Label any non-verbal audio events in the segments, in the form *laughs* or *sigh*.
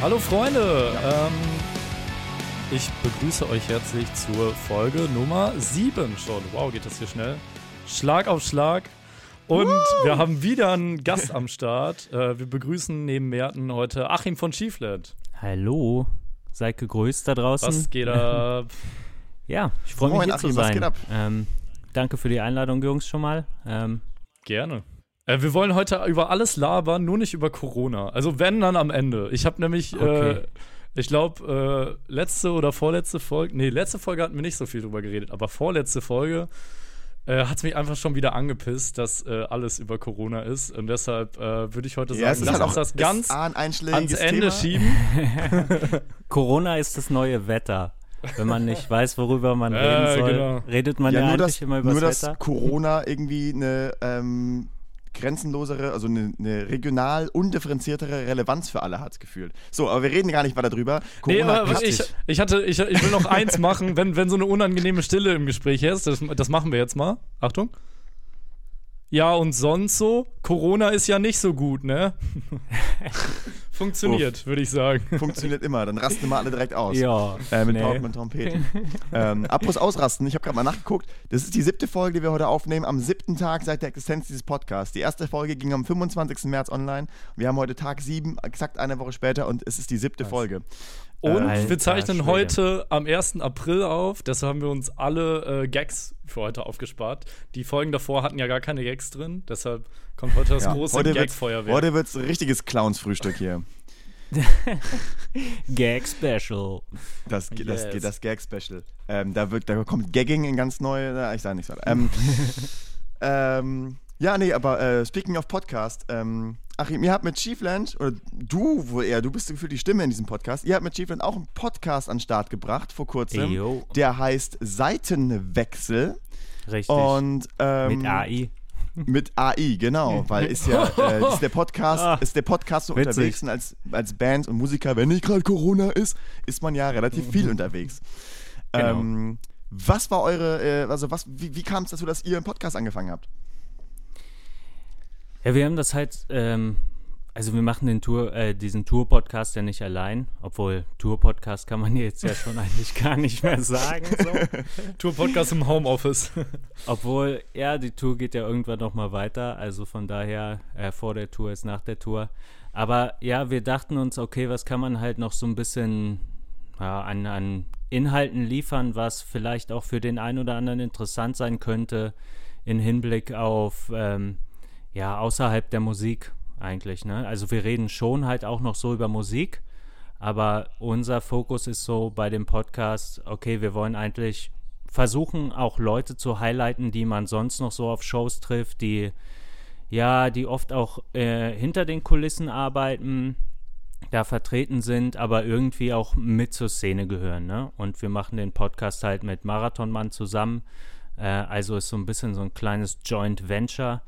Hallo Freunde, ähm, ich begrüße euch herzlich zur Folge Nummer 7 schon. Wow, geht das hier schnell. Schlag auf Schlag. Und Woo! wir haben wieder einen Gast am Start. Äh, wir begrüßen neben Merten heute Achim von Schiefland. Hallo, seid gegrüßt da draußen. Was geht ab? *laughs* ja, ich freue mich hier Achim, zu sein. Ähm, danke für die Einladung, Jungs, schon mal. Ähm, Gerne. Äh, wir wollen heute über alles labern, nur nicht über Corona. Also wenn, dann am Ende. Ich habe nämlich, äh, okay. äh, ich glaube, äh, letzte oder vorletzte Folge, nee, letzte Folge hatten wir nicht so viel drüber geredet, aber vorletzte Folge äh, hat es mich einfach schon wieder angepisst, dass äh, alles über Corona ist. Und deshalb würde ich heute ja, sagen, lass halt uns das ganz ans Ende Thema. schieben. *laughs* Corona ist das neue Wetter. Wenn man nicht weiß, worüber man *laughs* reden soll, genau. redet man ja, ja eigentlich das, immer über das Wetter. Nur, dass Corona irgendwie eine ähm, grenzenlosere, also eine, eine, regional undifferenziertere Relevanz für alle hat, gefühlt. So, aber wir reden gar nicht weiter drüber. Corona nee, ich, ich, hatte, ich, ich will noch eins *laughs* machen, wenn, wenn so eine unangenehme Stille im Gespräch ist, das, das machen wir jetzt mal. Achtung. Ja, und sonst so? Corona ist ja nicht so gut, ne? *laughs* Funktioniert, würde ich sagen. Funktioniert immer, dann rasten wir alle direkt aus. Ja. Äh, mit nee. Pauken und Trompeten. ähm, apropos ausrasten, ich habe gerade mal nachgeguckt. Das ist die siebte Folge, die wir heute aufnehmen, am siebten Tag seit der Existenz dieses Podcasts. Die erste Folge ging am 25. März online. Wir haben heute Tag sieben, exakt eine Woche später, und es ist die siebte Was? Folge. Und Alter, wir zeichnen Schwede. heute am 1. April auf. Deshalb haben wir uns alle äh, Gags für heute aufgespart. Die Folgen davor hatten ja gar keine Gags drin. Deshalb kommt heute das ja, große Gag-Feuerwerk. Heute wird es ein richtiges Clowns-Frühstück hier. *laughs* Gag Special. Das, das, yes. das Gag Special. Ähm, da, wird, da kommt Gagging in ganz neue. Ich sage nichts weiter. Ähm, *laughs* ähm, ja, nee, aber äh, speaking of Podcast, ähm, Achim, ihr habt mit Chiefland, oder du wohl eher, du bist für die Stimme in diesem Podcast, ihr habt mit Chiefland auch einen Podcast an den Start gebracht vor kurzem. Eyo. Der heißt Seitenwechsel. Richtig. Und, ähm, mit AI. Mit AI, genau, weil ist ja äh, *laughs* ist der Podcast, ah, ist der Podcast so Witzig. unterwegs und als, als Band und Musiker, wenn nicht gerade Corona ist, ist man ja relativ viel mhm. unterwegs. Genau. Ähm, was war eure, äh, also was, wie, wie kam es dazu, dass ihr einen Podcast angefangen habt? Ja, wir haben das halt, ähm, also wir machen den Tour, äh, diesen Tour-Podcast ja nicht allein, obwohl Tour-Podcast kann man *laughs* jetzt ja schon eigentlich gar nicht mehr sagen. So. *laughs* Tour-Podcast im Homeoffice. *laughs* obwohl, ja, die Tour geht ja irgendwann nochmal weiter, also von daher äh, vor der Tour ist nach der Tour. Aber ja, wir dachten uns, okay, was kann man halt noch so ein bisschen ja, an, an Inhalten liefern, was vielleicht auch für den einen oder anderen interessant sein könnte, in Hinblick auf ähm, ja, außerhalb der Musik eigentlich. Ne? Also wir reden schon halt auch noch so über Musik, aber unser Fokus ist so bei dem Podcast, okay, wir wollen eigentlich versuchen, auch Leute zu highlighten, die man sonst noch so auf Shows trifft, die ja, die oft auch äh, hinter den Kulissen arbeiten, da vertreten sind, aber irgendwie auch mit zur Szene gehören. Ne? Und wir machen den Podcast halt mit Marathonmann zusammen. Äh, also ist so ein bisschen so ein kleines Joint Venture.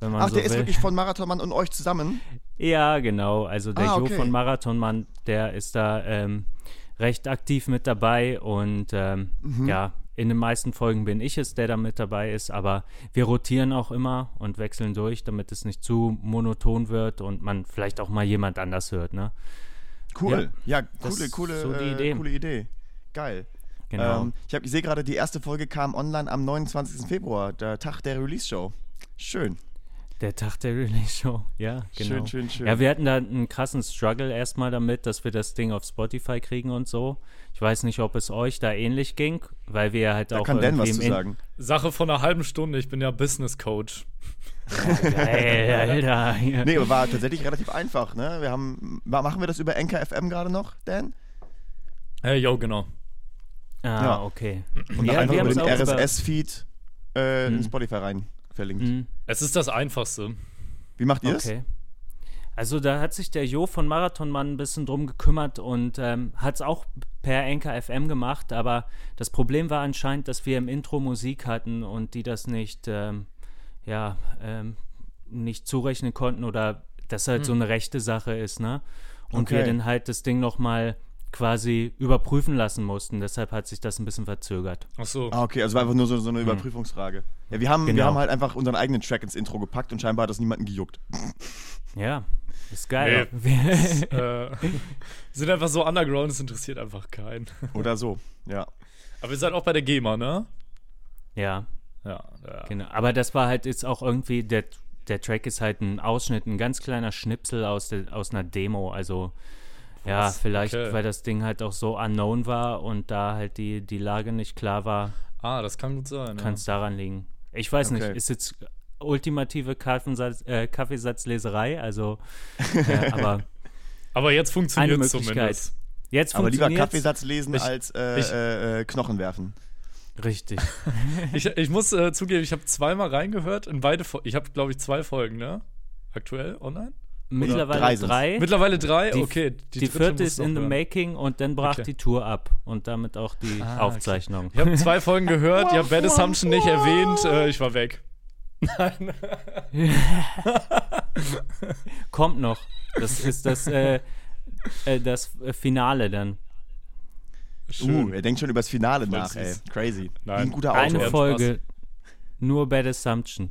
Ach, so der will. ist wirklich von Marathonmann und euch zusammen? Ja, genau. Also der ah, okay. Jo von Marathonmann, der ist da ähm, recht aktiv mit dabei und ähm, mhm. ja, in den meisten Folgen bin ich es, der da mit dabei ist, aber wir rotieren auch immer und wechseln durch, damit es nicht zu monoton wird und man vielleicht auch mal jemand anders hört, ne? Cool. Ja, ja coole, coole, so äh, Idee. coole Idee. Geil. Genau. Ähm, ich, ich sehe gerade, die erste Folge kam online am 29. Februar, der Tag der Release-Show. Schön. Der Tag der Release-Show, *laughs* ja, genau. Schön, schön, schön. Ja, wir hatten da einen krassen Struggle erstmal damit, dass wir das Ding auf Spotify kriegen und so. Ich weiß nicht, ob es euch da ähnlich ging, weil wir halt da auch. kann Dan was zu sagen. Sache von einer halben Stunde, ich bin ja Business Coach. Ja, geil, Alter. *laughs* Nee, aber war tatsächlich relativ einfach, ne? Wir haben, machen wir das über NKFM gerade noch, Dan? Jo, genau. Ah, ja. okay. Und ja, einfach über den RSS-Feed äh, hm. in Spotify rein verlinkt. Mhm. Es ist das Einfachste. Wie macht ihr es? Okay. Also da hat sich der Jo von Marathonmann ein bisschen drum gekümmert und ähm, hat es auch per Anchor FM gemacht, aber das Problem war anscheinend, dass wir im Intro Musik hatten und die das nicht, ähm, ja, ähm, nicht zurechnen konnten oder dass halt hm. so eine rechte Sache ist, ne? Und okay. wir dann halt das Ding nochmal quasi überprüfen lassen mussten. Deshalb hat sich das ein bisschen verzögert. Ach so. Ah, okay, also war einfach nur so, so eine mhm. Überprüfungsfrage. Ja, wir haben, genau. wir haben halt einfach unseren eigenen Track ins Intro gepackt und scheinbar hat das niemanden gejuckt. Ja. Ist geil. Nee, *laughs* das, äh, sind einfach so underground, es interessiert einfach keinen. Oder so, ja. Aber ihr seid auch bei der GEMA, ne? Ja. Ja, ja. Genau. Aber das war halt jetzt auch irgendwie, der, der Track ist halt ein Ausschnitt, ein ganz kleiner Schnipsel aus, der, aus einer Demo. Also, Was? ja, vielleicht, okay. weil das Ding halt auch so unknown war und da halt die, die Lage nicht klar war. Ah, das kann gut sein. Kann es ja. daran liegen. Ich weiß okay. nicht, ist jetzt ultimative Kaffeesatz, äh, Kaffeesatzleserei, also, äh, *laughs* aber. aber jetzt funktioniert es zumindest. Jetzt aber lieber Kaffeesatz lesen ich, als äh, ich, äh, Knochen werfen. Richtig. *laughs* ich, ich muss äh, zugeben, ich habe zweimal reingehört in beide Folgen. Ich habe, glaube ich, zwei Folgen, ne? Aktuell online? Mittlerweile drei, drei. Mittlerweile drei? Die, okay. Die, die vierte ist in the making und dann brach okay. die Tour ab und damit auch die ah, Aufzeichnung. Okay. Ich habe zwei Folgen gehört, ihr habt Bad Assumption nicht erwähnt, äh, ich war weg. Nein. *laughs* Kommt noch. Das ist das, äh, äh, das Finale dann. Schön. Uh, er denkt schon über das Finale nach, ey. Crazy. Nein. Wie ein guter Autor. Eine Folge, nur Bad Assumption.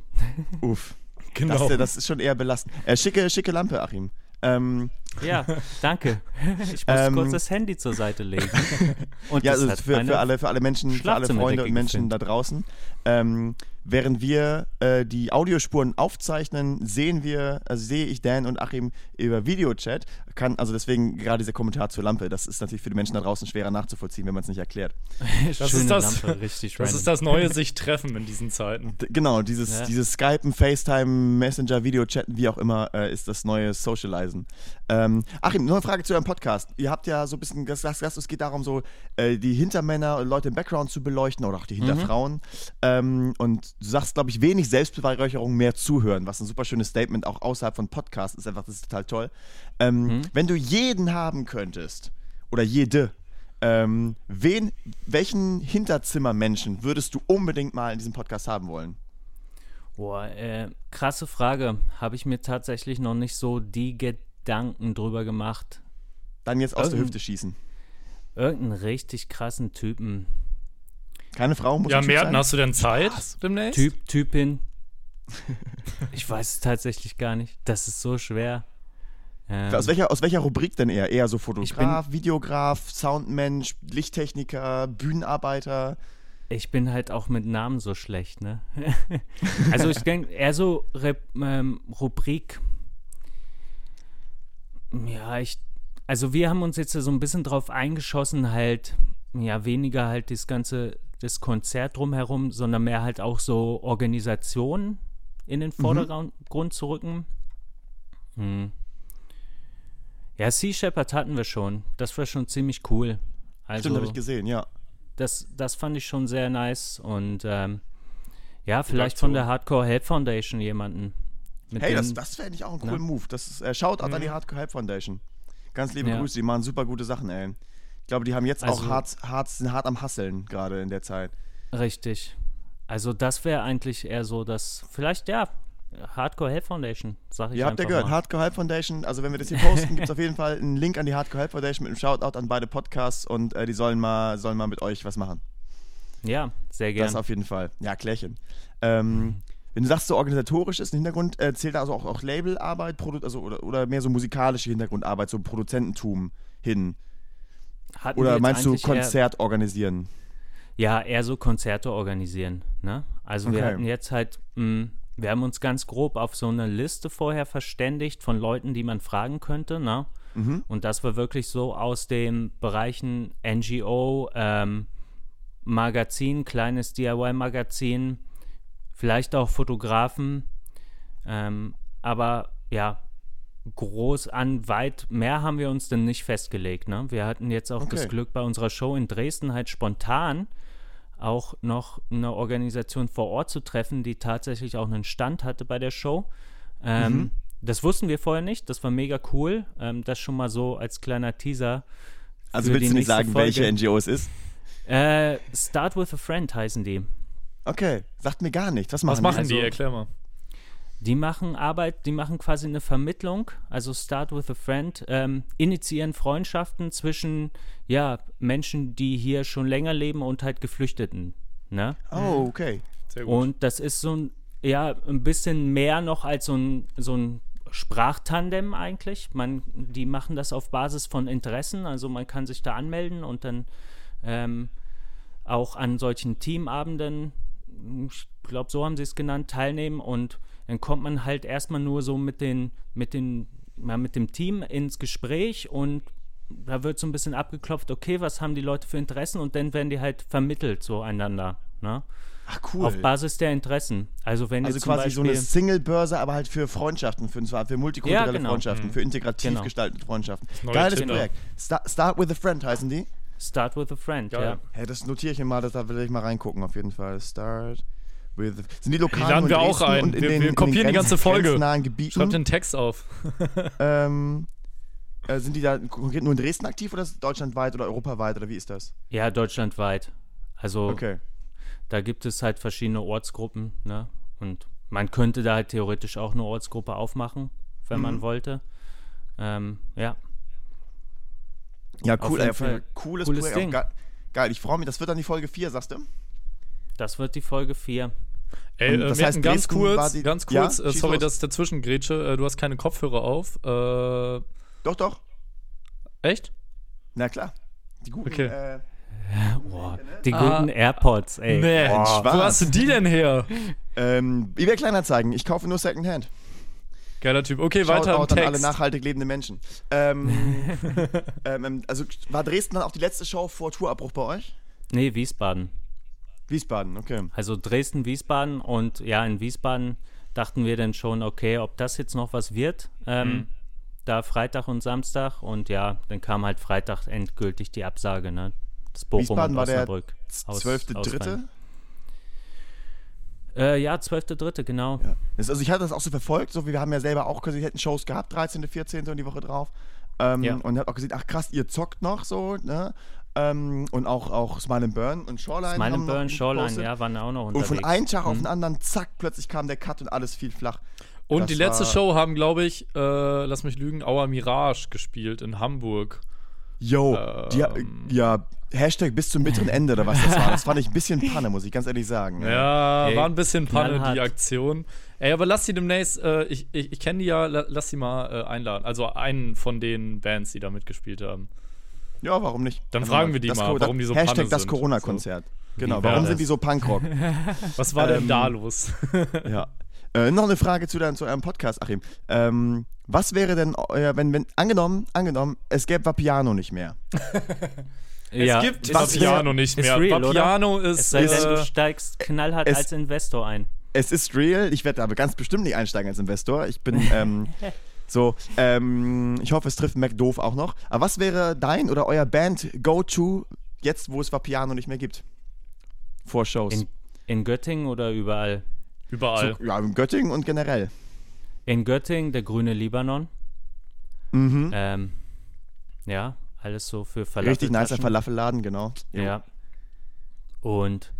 Uff. Genau. Das, das, ist schon eher belastend. Äh, schicke, schicke Lampe, Achim. Ähm, ja, danke. Ich muss ähm, kurz das Handy zur Seite legen. *laughs* Und ja, also für, für, alle, für alle Menschen, für alle Freunde und Menschen da draußen. Ähm, Während wir äh, die Audiospuren aufzeichnen, sehen wir, also sehe ich Dan und Achim über Videochat. Kann, also deswegen gerade dieser Kommentar zur Lampe, das ist natürlich für die Menschen da draußen schwerer nachzuvollziehen, wenn man es nicht erklärt. *laughs* das ist das, Lampe, richtig Das ist das neue sich treffen in diesen Zeiten. D genau, dieses, ja. dieses Skypen, FaceTime, Messenger, Videochatten, wie auch immer, äh, ist das neue Socializen. Ähm, Achim, noch eine Frage zu eurem Podcast. Ihr habt ja so ein bisschen gesagt, es geht darum, so äh, die Hintermänner, Leute im Background zu beleuchten oder auch die Hinterfrauen. Mhm. Ähm, und du sagst, glaube ich, wenig Selbstbeweihräucherung, mehr zuhören, was ein super schönes Statement auch außerhalb von Podcasts ist. Einfach, das ist total toll. Ähm, mhm. Wenn du jeden haben könntest oder jede, ähm, wen, welchen Hinterzimmermenschen würdest du unbedingt mal in diesem Podcast haben wollen? Boah, äh, krasse Frage. Habe ich mir tatsächlich noch nicht so die Gedanken drüber gemacht. Dann jetzt aus Irgend, der Hüfte schießen. Irgendeinen richtig krassen Typen. Keine Frau muss Ja, Merten, hast du denn Zeit Spaß. demnächst? Typ, Typin. *laughs* ich weiß es tatsächlich gar nicht. Das ist so schwer. Ähm, aus, welcher, aus welcher Rubrik denn eher? Eher so Fotograf, Videograf, Soundmensch, Lichttechniker, Bühnenarbeiter? Ich bin halt auch mit Namen so schlecht, ne? *laughs* also ich denke eher so Re ähm, Rubrik. Ja, ich. Also wir haben uns jetzt so ein bisschen drauf eingeschossen, halt, ja, weniger halt das ganze das Konzert drumherum, sondern mehr halt auch so Organisation in den mhm. Vordergrund mhm. zu rücken. Hm. Ja, Sea Shepherd hatten wir schon. Das war schon ziemlich cool. Also, Stimmt, habe ich gesehen, ja. Das, das fand ich schon sehr nice und ähm, ja, vielleicht von der Hardcore Help Foundation jemanden. hey, das, das fände ich auch einen coolen Move. Das ist, äh, Shoutout mhm. an die Hardcore Help Foundation. Ganz liebe ja. Grüße, die machen super gute Sachen, ey. Ich glaube, die haben jetzt also, auch hart, hart, sind hart am Hasseln gerade in der Zeit. Richtig. Also das wäre eigentlich eher so, dass vielleicht ja Hardcore Help Foundation, sag ich Ihr habt ja gehört, mal. Hardcore Help Foundation. Also wenn wir das hier posten, gibt es auf jeden Fall einen Link an die Hardcore Help Foundation mit einem Shoutout an beide Podcasts und äh, die sollen mal, sollen mal mit euch was machen. Ja, sehr gerne. Das auf jeden Fall. Ja, Klärchen. Ähm, wenn du sagst, so organisatorisch ist ein Hintergrund, äh, zählt da also auch, auch Labelarbeit, also, oder, oder mehr so musikalische Hintergrundarbeit, so Produzententum hin? Hatten Oder meinst du Konzert organisieren? Ja, eher so Konzerte organisieren. Ne? Also okay. wir hatten jetzt halt, mh, hm, wir haben uns ganz grob auf so eine Liste vorher verständigt von Leuten, die man fragen könnte. Ne? Mhm. Und das war wirklich so aus den Bereichen NGO, ähm, Magazin, kleines DIY-Magazin, vielleicht auch Fotografen. Ähm, aber ja, groß an, weit mehr haben wir uns denn nicht festgelegt. Ne? Wir hatten jetzt auch okay. das Glück bei unserer Show in Dresden halt spontan auch noch eine Organisation vor Ort zu treffen, die tatsächlich auch einen Stand hatte bei der Show. Ähm, mhm. Das wussten wir vorher nicht, das war mega cool. Ähm, das schon mal so als kleiner Teaser. Also willst du nicht sagen, Folge. welche NGO es ist? Äh, Start with a Friend heißen die. Okay, sagt mir gar nichts. Was machen, Was machen die? Also, Erklär mal. Die machen Arbeit, die machen quasi eine Vermittlung, also Start with a Friend, ähm, initiieren Freundschaften zwischen ja, Menschen, die hier schon länger leben und halt Geflüchteten. Ne? Oh, okay. Sehr gut. Und das ist so ein, ja, ein bisschen mehr noch als so ein, so ein Sprachtandem eigentlich. Man, die machen das auf Basis von Interessen, also man kann sich da anmelden und dann ähm, auch an solchen Teamabenden, ich glaube, so haben sie es genannt, teilnehmen und dann kommt man halt erstmal nur so mit den, mit den, ja, mit dem Team ins Gespräch und da wird so ein bisschen abgeklopft, okay, was haben die Leute für Interessen und dann werden die halt vermittelt so einander. Ne? Ach cool. Auf Basis der Interessen. Also wenn also jetzt quasi Beispiel, so eine Single-Börse, aber halt für Freundschaften, für, für multikulturelle Ja, genau. Freundschaften, Mhm. für integrativ Genau. gestaltete Freundschaften. Geiles Tinder. Projekt. Start, Start with a Friend heißen die. Start with a friend, Geil. ja. Hey, das notiere ich mir mal, das, da will ich mal reingucken auf jeden Fall. Start with Sind die lokal Die laden wir auch ein. und in Wir- den, wir kopieren die ganze Folge. grenznahen Gebieten? Schreibt den Text auf. *laughs* ähm, äh, sind die da konkret nur in Dresden aktiv oder ist es deutschlandweit oder europaweit oder wie ist das? Ja, deutschlandweit. Also Okay. da gibt es halt verschiedene Ortsgruppen, ne? Und man könnte da halt theoretisch auch eine Ortsgruppe aufmachen, wenn Mhm. man wollte. Ähm, ja. Ja, cool, ey, auf jeden Fall cooles, cooles Projekt. Ding. Geil, geil, ich freue mich. Das wird dann die Folge 4, sagst du? Das wird die Folge 4. Ey, äh, das heißt, ganz kurz, die- ganz Ja, kurz, äh, schieß sorry, los. dass ich dazwischen grätsche. Äh, du hast keine Kopfhörer auf. Äh, Doch, doch. echt? Na klar. Die guten, Okay. äh, *laughs* Boah, die Ah. guten AirPods, ey. Mensch, Boah. wo hast du die denn her? ähm, eBay Kleinanzeigen. Ich kaufe nur Secondhand. Geiler Typ. Okay, weiter im an alle Text. nachhaltig lebende Menschen. *laughs* Ähm, ähm, also war Dresden dann auch die letzte Show vor Tourabbruch bei euch? Nee, Wiesbaden. Wiesbaden, okay. Also Dresden, Wiesbaden und ja, in Wiesbaden dachten wir dann schon, okay, ob das jetzt noch was wird. Ähm, Mhm. Da Freitag und Samstag und ja, dann kam halt Freitag endgültig die Absage, ne? Das Bochum Wiesbaden und war der Osnabrück. Aus- 12.3. ausfallen. Äh, ja, 12.3., genau. Ja. Also ich hatte das auch so verfolgt, so wie wir haben ja selber auch wir hätten Shows gehabt, 13., 14. und die Woche drauf. Ähm, Ja. Und hab auch gesehen, ach krass, ihr zockt noch so, ne? Ähm, und auch, auch Smile and Burn und Shoreline. Smile and noch Burn, Shoreline, gepostet. ja, waren auch noch Und unterwegs. von einem Tag auf Mhm. den anderen, zack, plötzlich kam der Cut und alles fiel flach. Und Das die letzte war- Show haben, glaube ich, äh, lass mich lügen, Our Mirage gespielt in Hamburg. Yo, die, Ähm. ja, Hashtag bis zum bitteren Ende oder was das war. Das fand ich ein bisschen *laughs* Panne, muss ich ganz ehrlich sagen. Ja, Ey, war ein bisschen Panne, die. Aktion. Ey, aber lass die demnächst, äh, ich, ich, ich kenne die ja, la, lass die mal äh, einladen. Also einen von den Bands, die da mitgespielt haben. Ja, warum nicht? Dann Einfach fragen wir die das mal, Co- warum die so Hashtag Panne das sind. Corona-Konzert. Genau, Wie warum war sind das? die so Punkrock? *laughs* Was war denn Ähm, da los? *laughs* ja. Äh, noch eine Frage zu, dein, zu eurem Podcast, Achim. Ähm, was wäre denn euer, wenn, wenn, angenommen, angenommen, es gäbe Vapiano nicht mehr. *laughs* ja, es gibt ist, was Vapiano nicht ist mehr. real, oder? Vapiano es ist, sei denn, du äh, steigst knallhart es- als Investor ein. Es ist real, ich werde aber ganz bestimmt nicht einsteigen als Investor. Ich bin, ähm, so, ähm, ich hoffe, es trifft Mac doof auch noch. Aber was wäre dein oder euer Band Go-To, jetzt wo es Vapiano nicht mehr gibt? Vor Shows. In, in Göttingen oder überall? überall. so, ja, in Göttingen und generell. In Göttingen der grüne Libanon. Mhm. Ähm, ja, alles so für Falafel. Richtig nicer Falafelladen, genau. Ja. Und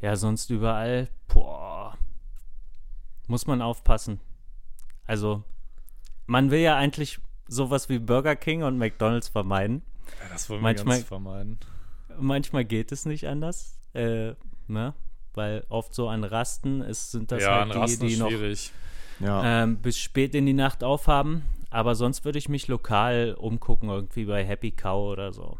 ja, sonst überall, boah, muss man aufpassen. Also, man will ja eigentlich sowas wie Burger King und McDonalds vermeiden. Das wollen wir Manchmal- ganz vermeiden. Manchmal geht es nicht anders, äh, ne? Weil oft so an Rasten ist, sind das ja, halt die, Rasten die noch schwierig. Ja. ähm, bis spät in die Nacht aufhaben. Aber sonst würde ich mich lokal umgucken, irgendwie bei Happy Cow oder so.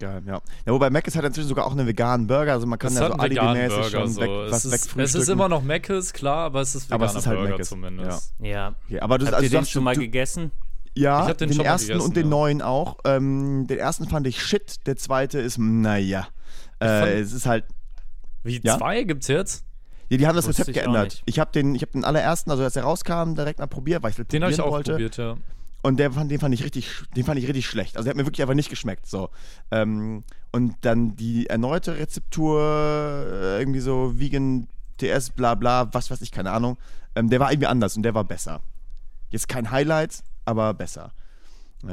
Geil, ja. Ja, wobei Mac ist halt inzwischen sogar auch einen veganen Burger, also man kann Es ja hat so alibimäßig schon So. weg, es, was ist, es ist immer noch Mc's, klar, aber es ist Aber veganer es ist halt Burger Mc's, zumindest. Ja. Okay, aber du, Habt also ihr den sagst, schon mal du, gegessen? Ja, Ich hab den den, ersten gegessen, und den ja. neuen auch. Ähm, den ersten fand ich shit, der zweite ist, naja. Äh, es ist halt, Wie, Ja? zwei gibt's jetzt? ja, die haben das Wusste Rezept ich geändert. Ich habe den, ich hab den allerersten, also als er rauskam, direkt mal probiert, weil ich Den habe ich auch wollte. probiert, ja. Und der fand, den fand ich richtig, den fand ich richtig schlecht. Also der hat mir wirklich einfach nicht geschmeckt. So. Ähm, und dann die erneute Rezeptur, äh, irgendwie so Vegan TS, bla bla, was weiß ich, keine Ahnung. Ähm, der war irgendwie anders und der war besser. Jetzt kein Highlight, aber besser.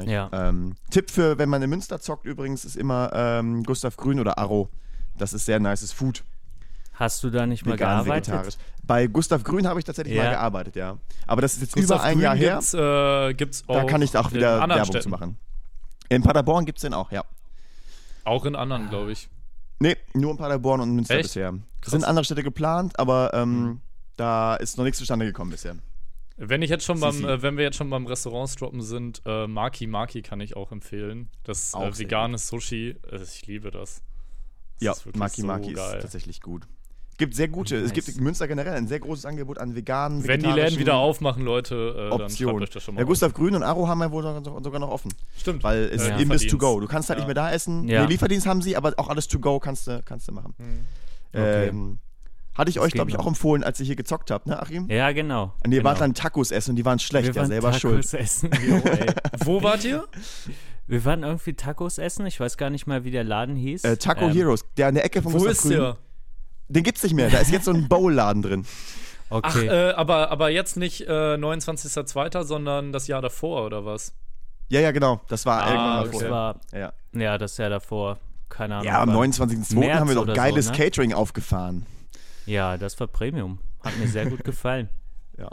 Ja. Ähm, Tipp für, wenn man in Münster zockt übrigens, ist immer ähm, Gustav Grün oder Arro. Das ist sehr nices Food. Hast du da nicht mal Vegan, gearbeitet? Bei Gustav Grün habe ich tatsächlich Ja. mal gearbeitet, ja. Aber das ist jetzt Gustav über ein Grün Jahr her. Gibt's, äh, gibt's auch Da kann ich auch wieder Werbung Städten. zu machen. In Paderborn gibt es den auch, ja. Auch in anderen, glaube ich. Nee, nur in Paderborn und Münster Echt? bisher. Krass. Sind andere Städte geplant, aber ähm, Mhm. da ist noch nichts zustande gekommen bisher. Wenn ich jetzt schon beim, äh, wenn wir jetzt schon beim Restaurants droppen sind, äh, Maki Maki kann ich auch empfehlen. Das äh, vegane Sushi, äh, ich liebe das. das ja, Maki so Maki geil. ist tatsächlich gut. Es gibt sehr gute, nice. es gibt in Münster generell ein sehr großes Angebot an veganen, Wenn die Läden wieder aufmachen, Leute, äh, Option. dann euch das schon mal Ja, Gustav Grün und Aro haben ja wohl sogar noch offen. Stimmt. Weil es ja. Imbiss to go. Du kannst halt ja. nicht mehr da essen. Ja. Nee, Lieferdienst haben sie, aber auch alles to go kannst du, kannst du machen. Mhm. Okay. Ähm, hatte ich euch, glaube ich, auch empfohlen, als ihr hier gezockt habt, ne, Achim? Ja, genau. Und ihr genau. wart dann Tacos essen und die waren schlecht, wir ja, waren selber Tacos schuld. Essen. *laughs* Jo, Wo *laughs* wart ihr? Wir waren irgendwie Tacos essen. Ich weiß gar nicht mal, wie der Laden hieß. Äh, Taco ähm, Heroes, der an der Ecke von Wo Gustav ist Grün. der? Den gibt's nicht mehr. Da ist jetzt so ein *laughs* Bowl-Laden drin. Okay. Ach, äh, aber, aber jetzt nicht äh, 29.02., sondern das Jahr davor, oder was? Ja, ja, genau. Das war ah, irgendwann okay. Das war, ja. ja, das Jahr davor. Keine Ahnung. Ja, am 29.02. haben wir doch geiles so, ne? Catering aufgefahren. Ja, das war Premium. Hat mir sehr gut gefallen. *laughs* Ja,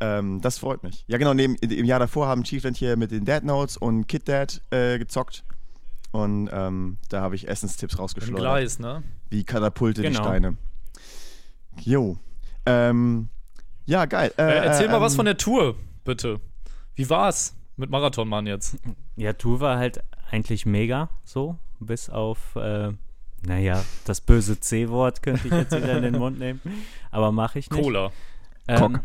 ähm, das freut mich. Ja, genau, neben, im Jahr davor haben Chiefland hier mit den Dead Notes und Kid Dad äh, gezockt. Und ähm, da habe ich Essenstipps rausgeschleudert. Im Gleis, ne? Wie Katapulte genau. die Steine. Jo. Ähm, ja, geil. Äh, äh, erzähl mal was ähm, von der Tour, bitte. Wie war's mit Marathonmann jetzt? Ja, Tour war halt eigentlich mega, so, bis auf äh, naja, das böse C-Wort könnte ich jetzt wieder in den Mund nehmen, aber mache ich nicht. Cola. Ähm,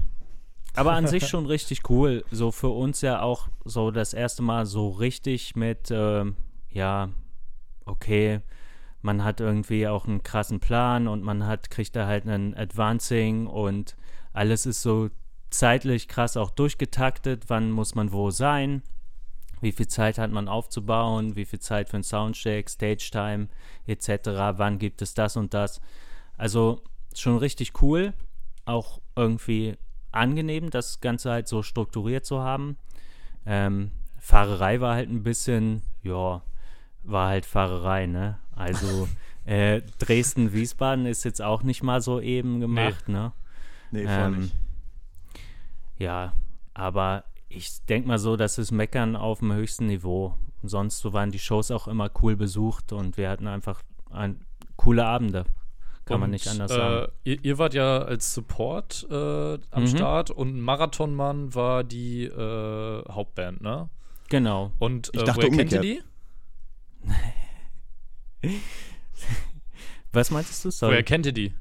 aber an sich *laughs* schon richtig cool. So für uns ja auch so das erste Mal so richtig mit, ähm, ja, okay, man hat irgendwie auch einen krassen Plan und man hat, kriegt da halt einen Advancing und alles ist so zeitlich krass auch durchgetaktet, wann muss man wo sein wie viel Zeit hat man aufzubauen, wie viel Zeit für einen Soundcheck, Stage-Time etc., wann gibt es das und das. Also schon richtig cool, auch irgendwie angenehm, das Ganze halt so strukturiert zu haben. Ähm, Fahrerei war halt ein bisschen, ja, war halt Fahrerei, ne? Also *laughs* äh, Dresden-Wiesbaden ist jetzt auch nicht mal so eben gemacht, nee. ne? Nee, ähm, nicht. Ja, aber ich denke mal so, das ist Meckern auf dem höchsten Niveau. Sonst so waren die Shows auch immer cool besucht und wir hatten einfach ein, coole Abende. Kann und, man nicht anders äh, sagen. Ihr, ihr, wart ja als Support äh, am mhm. Start und Marathonmann war die äh, Hauptband, ne? Genau. Und ich äh, dachte, woher kennt ihr die? *laughs* Was meintest du? Sorry. Woher kennt ihr die?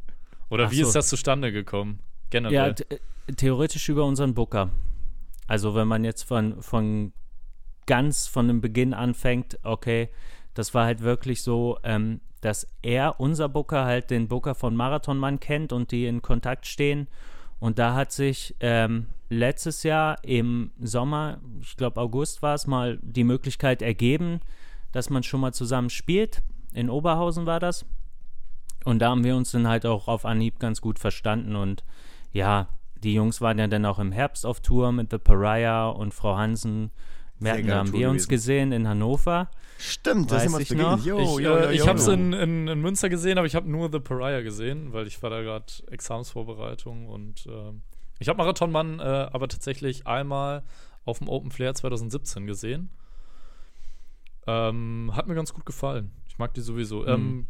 Oder Ach wie so. ist das zustande gekommen? Generell. Ja, theoretisch über unseren Booker. Also wenn man jetzt von, von ganz von dem Beginn anfängt, okay, das war halt wirklich so, ähm, dass er, unser Booker, halt den Booker von Marathonmann kennt und die in Kontakt stehen. Und da hat sich ähm, letztes Jahr im Sommer, ich glaube August war es, mal die Möglichkeit ergeben, dass man schon mal zusammen spielt. In Oberhausen war das. Und da haben wir uns dann halt auch auf Anhieb ganz gut verstanden. Und ja, die Jungs waren ja dann auch im Herbst auf Tour mit The Pariah und Frau Hansen. da haben wir uns gesehen in Hannover. Stimmt, das ist ich noch. Yo, ich, yo, äh, ich habe es in, in, in, Münster gesehen, aber ich habe nur The Pariah gesehen, weil ich war da gerade Examsvorbereitung und äh, ich habe Marathonmann äh, aber tatsächlich einmal auf dem Open Flair 2017 gesehen. Ähm, hat mir ganz gut gefallen. Ich mag die sowieso. Mhm. Ähm,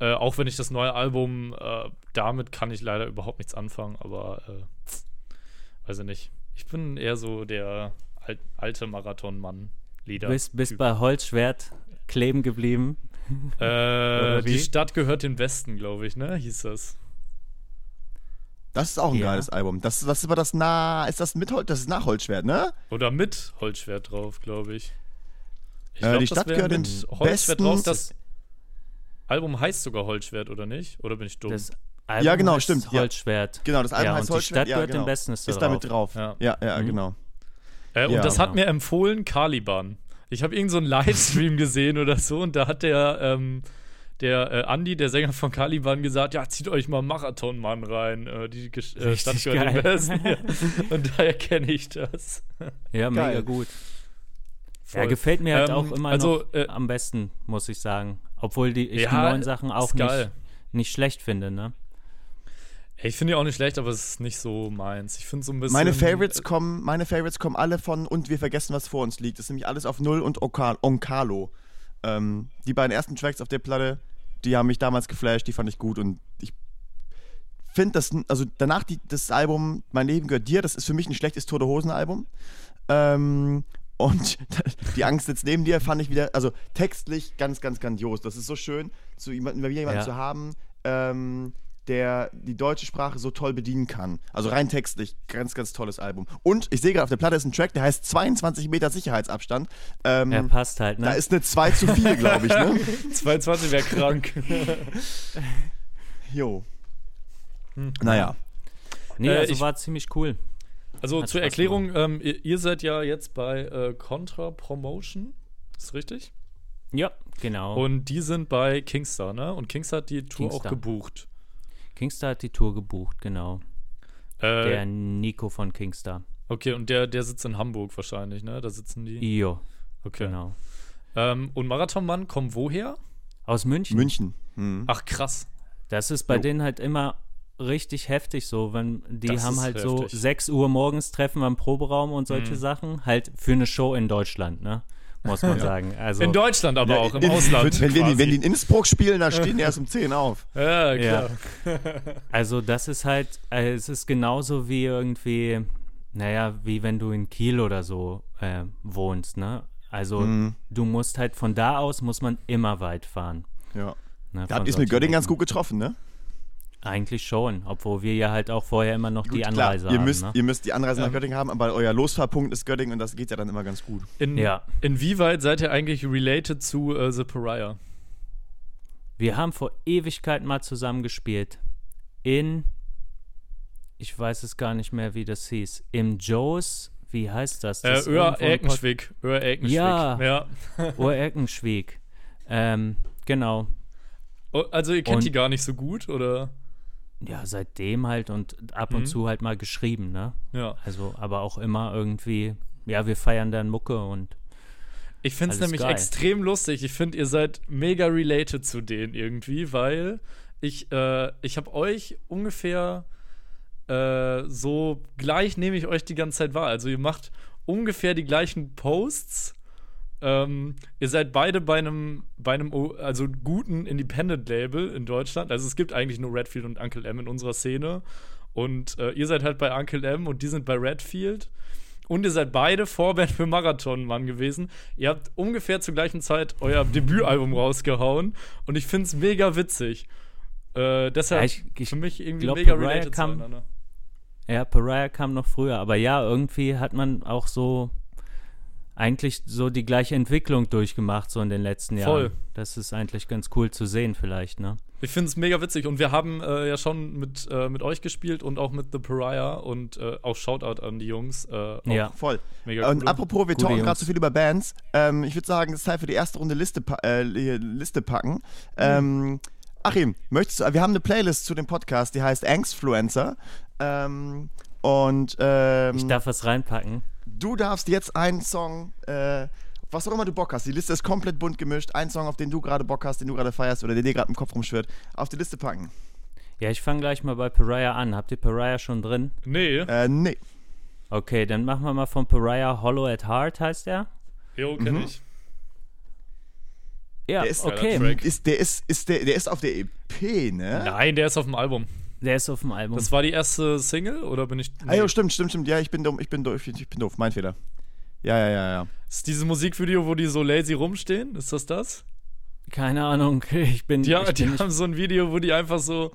äh, auch wenn ich das neue Album, äh, damit kann ich leider überhaupt nichts anfangen, aber äh, weiß ich nicht. Ich bin eher so der alt, alte Marathon-Mann-Lieder. Bist, bist bei Holzschwert kleben geblieben? Äh, *laughs* die Stadt gehört dem Westen, glaube ich, ne? Hieß das. Das ist auch ein ja. geiles Album. Das, das ist aber das nah, ist das mit Holz, das ist nach Holzschwert, ne? Oder mit Holzschwert drauf, glaube ich. Ich glaub, äh, die Stadt gehört dem Holzschwert drauf. Das, Album heißt sogar Holzschwert, oder nicht? Oder bin ich dumm? Das Album ja, genau, stimmt. Holzschwert. Genau, das Album ja, heißt und Holzschwert. Die Stadt gehört ja, genau. dem Besten ist, ist damit drauf. Ja, ja, ja mhm. genau. Äh, und das hat genau. mir empfohlen Caliban. Ich habe irgendeinen so Livestream *laughs* gesehen oder so und da hat der, ähm, der äh, Andi, der Sänger von Caliban, gesagt, ja, zieht euch mal Marathonmann rein. Äh, die äh, Stadt gehört dem Besten. Ja. Und daher kenne ich das. Ja, mega Geil. gut. Voll. Ja, gefällt mir halt ähm, auch immer also, noch äh, am besten, muss ich sagen. Obwohl die, ich ja, die neuen Sachen auch nicht, nicht schlecht finde, ne? Ich finde die auch nicht schlecht, aber es ist nicht so meins. Ich finde so ein bisschen. Meine Favorites kommen, meine Favorites kommen alle von und wir vergessen, was vor uns liegt. Das ist nämlich alles auf Null und Onkalo. Ähm, die beiden ersten Tracks auf der Platte, die haben mich damals geflasht, die fand ich gut und ich finde, dass, also danach die, das Album Mein Leben gehört dir, das ist für mich ein schlechtes Tote Hosen Album. Ähm, und *laughs* die Angst sitzt neben dir, fand ich wieder, also textlich ganz, ganz grandios. Das ist so schön, zu jemanden, jemanden ja. zu haben, ähm, der die deutsche Sprache so toll bedienen kann. Also rein textlich, ganz, ganz tolles Album. Und ich sehe gerade auf der Platte ist ein Track, der heißt 22 Meter Sicherheitsabstand. Ähm, er passt halt, ne? Da ist eine 2 zu viel, glaube ich, ne? *laughs* 22 wäre krank. jo. Hm. Naja. Nee, also äh, ich, war ziemlich cool. Also Hat zur Erklärung, ähm, ihr, ihr, seid ja jetzt bei äh, Contra Promotion, ist richtig? Ja, genau. Und die sind bei Kingstar, ne? Und Kingstar hat die Tour Kingstar. auch gebucht. Kingstar hat die Tour gebucht, genau. Äh, der Nico von Kingstar. Okay, und der, der sitzt in Hamburg wahrscheinlich, ne? Da sitzen die. Jo. Okay. Genau. Ähm, und Marathonmann kommen woher? Aus München. München. Mhm. Ach, krass. Das ist bei jo. denen halt immer richtig heftig so, wenn die das haben halt heftig. so 6 Uhr morgens Treffen am Proberaum und solche mhm. Sachen, halt für eine Show in Deutschland, ne? Muss man ja. sagen. Also, in Deutschland aber ja, auch, im in, Ausland. *laughs* Wenn, wenn, die, wenn die in Innsbruck spielen, da stehen die *laughs* erst um 10 auf. Ja, klar. Ja. Also, das ist halt, also es ist genauso wie irgendwie, naja, wie wenn du in Kiel oder so äh, wohnst, ne? Also, mhm. du musst halt von da aus, muss man immer weit fahren. Ja. Ne, da es mit Göttingen ganz gut getroffen, ne? Eigentlich schon, obwohl wir ja halt auch vorher immer noch gut, die Anreise klar, ihr haben. Müsst, ne? Ihr müsst die Anreise nach Göttingen haben, aber euer Losfahrpunkt ist Göttingen und das geht ja dann immer ganz gut. In, ja. Inwieweit seid ihr eigentlich related zu uh, The Pariah? Wir haben vor Ewigkeiten mal zusammen gespielt. In, ich weiß es gar nicht mehr, wie das hieß, im Joes, wie heißt das? das äh, Öhr Erkenschwick. Öhr Erkenschwick. Ja, ja. *laughs* Öhr Erkenschwick. Ähm, genau. Oh, also ihr kennt und, die gar nicht so gut, oder? Ja, seitdem halt und ab und mhm. zu halt mal geschrieben, ne? Ja. Also, aber auch immer irgendwie, ja, wir feiern dann Mucke und. Ich finde es nämlich geil. extrem lustig. Ich finde, ihr seid mega related zu denen irgendwie, weil ich, äh, ich habe euch ungefähr äh, so gleich nehme ich euch die ganze Zeit wahr. Also ihr macht ungefähr die gleichen Posts ähm, ihr seid beide bei einem, bei einem also guten Independent-Label in Deutschland. Also es gibt eigentlich nur Redfield und Uncle M in unserer Szene. Und äh, ihr seid halt bei Uncle M und die sind bei Redfield. Und ihr seid beide Vorband für Marathon-Mann gewesen. Ihr habt ungefähr zur gleichen Zeit euer Debütalbum rausgehauen. Und ich finde es mega witzig. Äh, deshalb ja, ich, ich für mich irgendwie glaub, mega Pariah related kam, zueinander. Ja, Pariah kam noch früher. Aber ja, irgendwie hat man auch so eigentlich so die gleiche Entwicklung durchgemacht, so in den letzten Jahren. Voll. Das ist eigentlich ganz cool zu sehen, vielleicht, ne? Ich finde es mega witzig und wir haben äh, ja schon mit, äh, mit euch gespielt und auch mit The Pariah und äh, auch Shoutout an die Jungs. Äh, ja, voll. Mega und apropos, wir talken gerade so viel über Bands. Ähm, ich würde sagen, es ist Zeit für die erste Runde Liste, pa äh, Liste packen. Mhm. Ähm, Achim, möchtest du, wir haben eine Playlist zu dem Podcast, die heißt Angstfluencer. Ähm, und ähm, ich darf was reinpacken. Du darfst jetzt einen Song, äh, was auch immer du Bock hast. Die Liste ist komplett bunt gemischt. Ein Song, auf den du gerade Bock hast, den du gerade feierst oder der dir gerade im Kopf rumschwirrt, auf die Liste packen. Ja, ich fange gleich mal bei Pariah an. Habt ihr Pariah schon drin? Nee. Äh, nee. Okay, dann machen wir mal von Pariah Hollow at Heart, heißt der? Jo, kenn mhm. ich. Ja, der ist, okay. Ist, der, ist, ist, der, der ist auf der EP, ne? Nein, der ist auf dem Album. Der ist auf dem Album. Das war die erste Single oder bin ich. Nee. Ah, ja, stimmt, stimmt, stimmt. Ja, ich bin dumm, ich bin doof, ich bin doof, mein Fehler. Ja, ja, ja, ja. Ist dieses Musikvideo, wo die so lazy rumstehen? Ist das das? Keine Ahnung. *laughs* Ich bin. Die, ich die bin haben so ein Video, wo die einfach so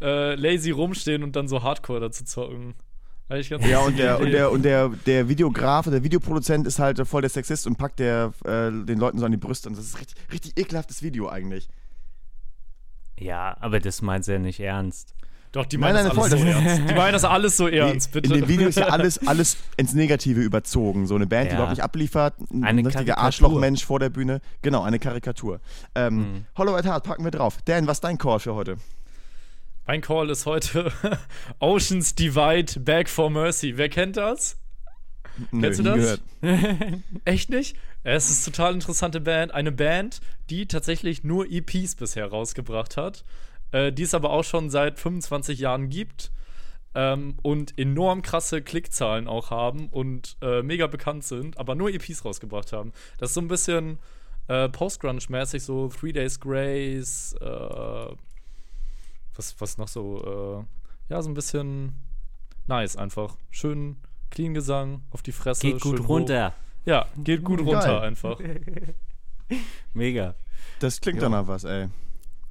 äh, lazy rumstehen und dann so Hardcore dazu zocken. Ja, und *laughs* der, und der, und der, der Videograf, der Videoproduzent ist halt voll der Sexist und packt der, äh, den Leuten so an die Brüste. Und das ist richtig, richtig ekelhaftes Video eigentlich. Ja, aber das meint sie ja nicht ernst. Doch, die meinen das alles so ernst. Die meinen das alles so ernst, bitte. In dem Video ist ja alles, *laughs* alles ins Negative überzogen. So eine Band, ja. die überhaupt nicht abliefert, ein eine richtiger Arschlochmensch vor der Bühne. Genau, eine Karikatur. Ähm, mhm. Hollow at Heart packen wir drauf. Dan, was ist dein Call für heute? Mein Call ist heute *laughs* Oceans Divide Back for Mercy. Wer kennt das? Nö, Kennst du das? *laughs* Echt nicht? Es ist eine total interessante Band. Eine Band, die tatsächlich nur EPs bisher rausgebracht hat äh, die es aber auch schon seit 25 Jahren gibt ähm, und enorm krasse Klickzahlen auch haben und äh, mega bekannt sind, aber nur EPs rausgebracht haben. Das ist so ein bisschen äh, Post-Grunge-mäßig, so Three Days Grace, äh, was, was noch so, äh, ja, so ein bisschen nice einfach. Schön clean Gesang auf die Fresse. Geht gut runter. Hoch. Ja, geht gut Geil. runter einfach. *laughs* Mega. Das klingt ja. doch nach was, ey.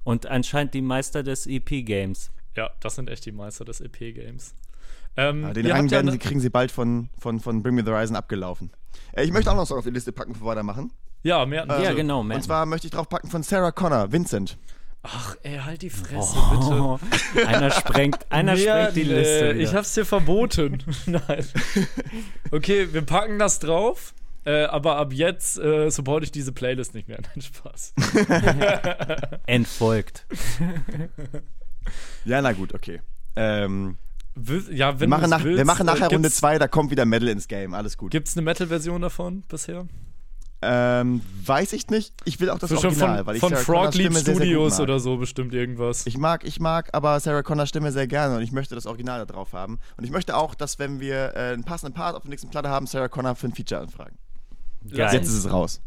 Und anscheinend die Meister des EP-Games. Ja, das sind echt die Meister des EP-Games. Ähm, ja, den Rang werden ja kriegen sie bald von, von, von Bring Me the Horizon abgelaufen. Äh, ich möchte auch noch Song auf die Liste packen, bevor wir weitermachen. Ja, mehr. Äh, ja, genau. Mehr. Und zwar möchte ich drauf packen von Sarah Connor, Vincent. Ach, ey, halt die Fresse, oh, bitte. *laughs* Einer sprengt, einer nee, sprengt die Liste. Wieder. Ich hab's dir verboten. *laughs* Nein. Okay, wir packen das drauf. Äh, aber ab jetzt äh, supporte ich diese Playlist nicht mehr. *laughs* Nein, Spaß. *laughs* Entfolgt. ja, na gut, okay. Ähm, ja, wir, machen nach, willst, wir machen nachher äh, Runde 2, da kommt wieder Metal ins Game. Alles gut. Gibt es eine Metal-Version davon bisher? Ähm, weiß ich nicht. Ich will auch das so Original, von, weil ich von Frog Leap Studios oder so bestimmt irgendwas. Ich mag, ich mag aber Sarah Connors Stimme sehr gerne und ich möchte das Original da drauf haben. Und ich möchte auch, dass wenn wir äh, einen passenden Part auf der nächsten Platte haben, Sarah Connor für ein Feature anfragen. Geil. Jetzt ist es raus.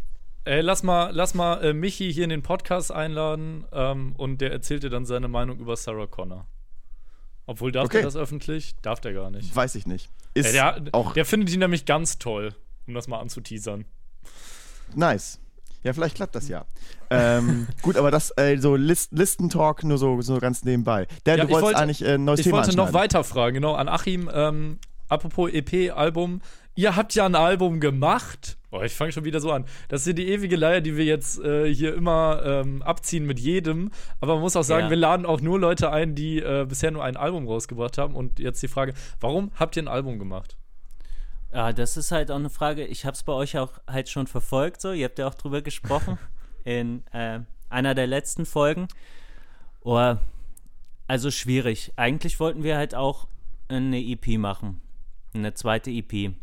Ey, lass mal, lass mal äh, Michi hier in den Podcast einladen ähm, und der erzählt dir dann seine Meinung über Sarah Connor. Obwohl, darf okay. der das öffentlich? Darf der gar nicht. Weiß ich nicht. Ist Ey, der, auch der findet ihn nämlich ganz toll, um das mal anzuteasern. Nice. Ja, vielleicht klappt das ja. ähm, *laughs* gut, aber das, äh, so List Listentalk nur so, so ganz nebenbei. Der, ja, du wolltest wollte, eigentlich äh, ein neues ich Thema Ich wollte noch weiter fragen, genau, an Achim. Ähm, apropos EP-Album, ihr habt ja ein Album gemacht. Boah, ich fange schon wieder so an. Das ist ja die ewige Leier, die wir jetzt äh, hier immer ähm, abziehen mit jedem. Aber man muss auch sagen, ja. wir laden auch nur Leute ein, die äh, bisher nur ein Album rausgebracht haben. Und jetzt die Frage, warum habt ihr ein Album gemacht? Ja, das ist halt auch eine Frage. Ich habe es bei euch auch halt schon verfolgt. So, ihr habt ja auch drüber gesprochen *laughs* in äh, einer der letzten Folgen. Oh, also schwierig. Eigentlich wollten wir halt auch eine EP machen, eine zweite EP.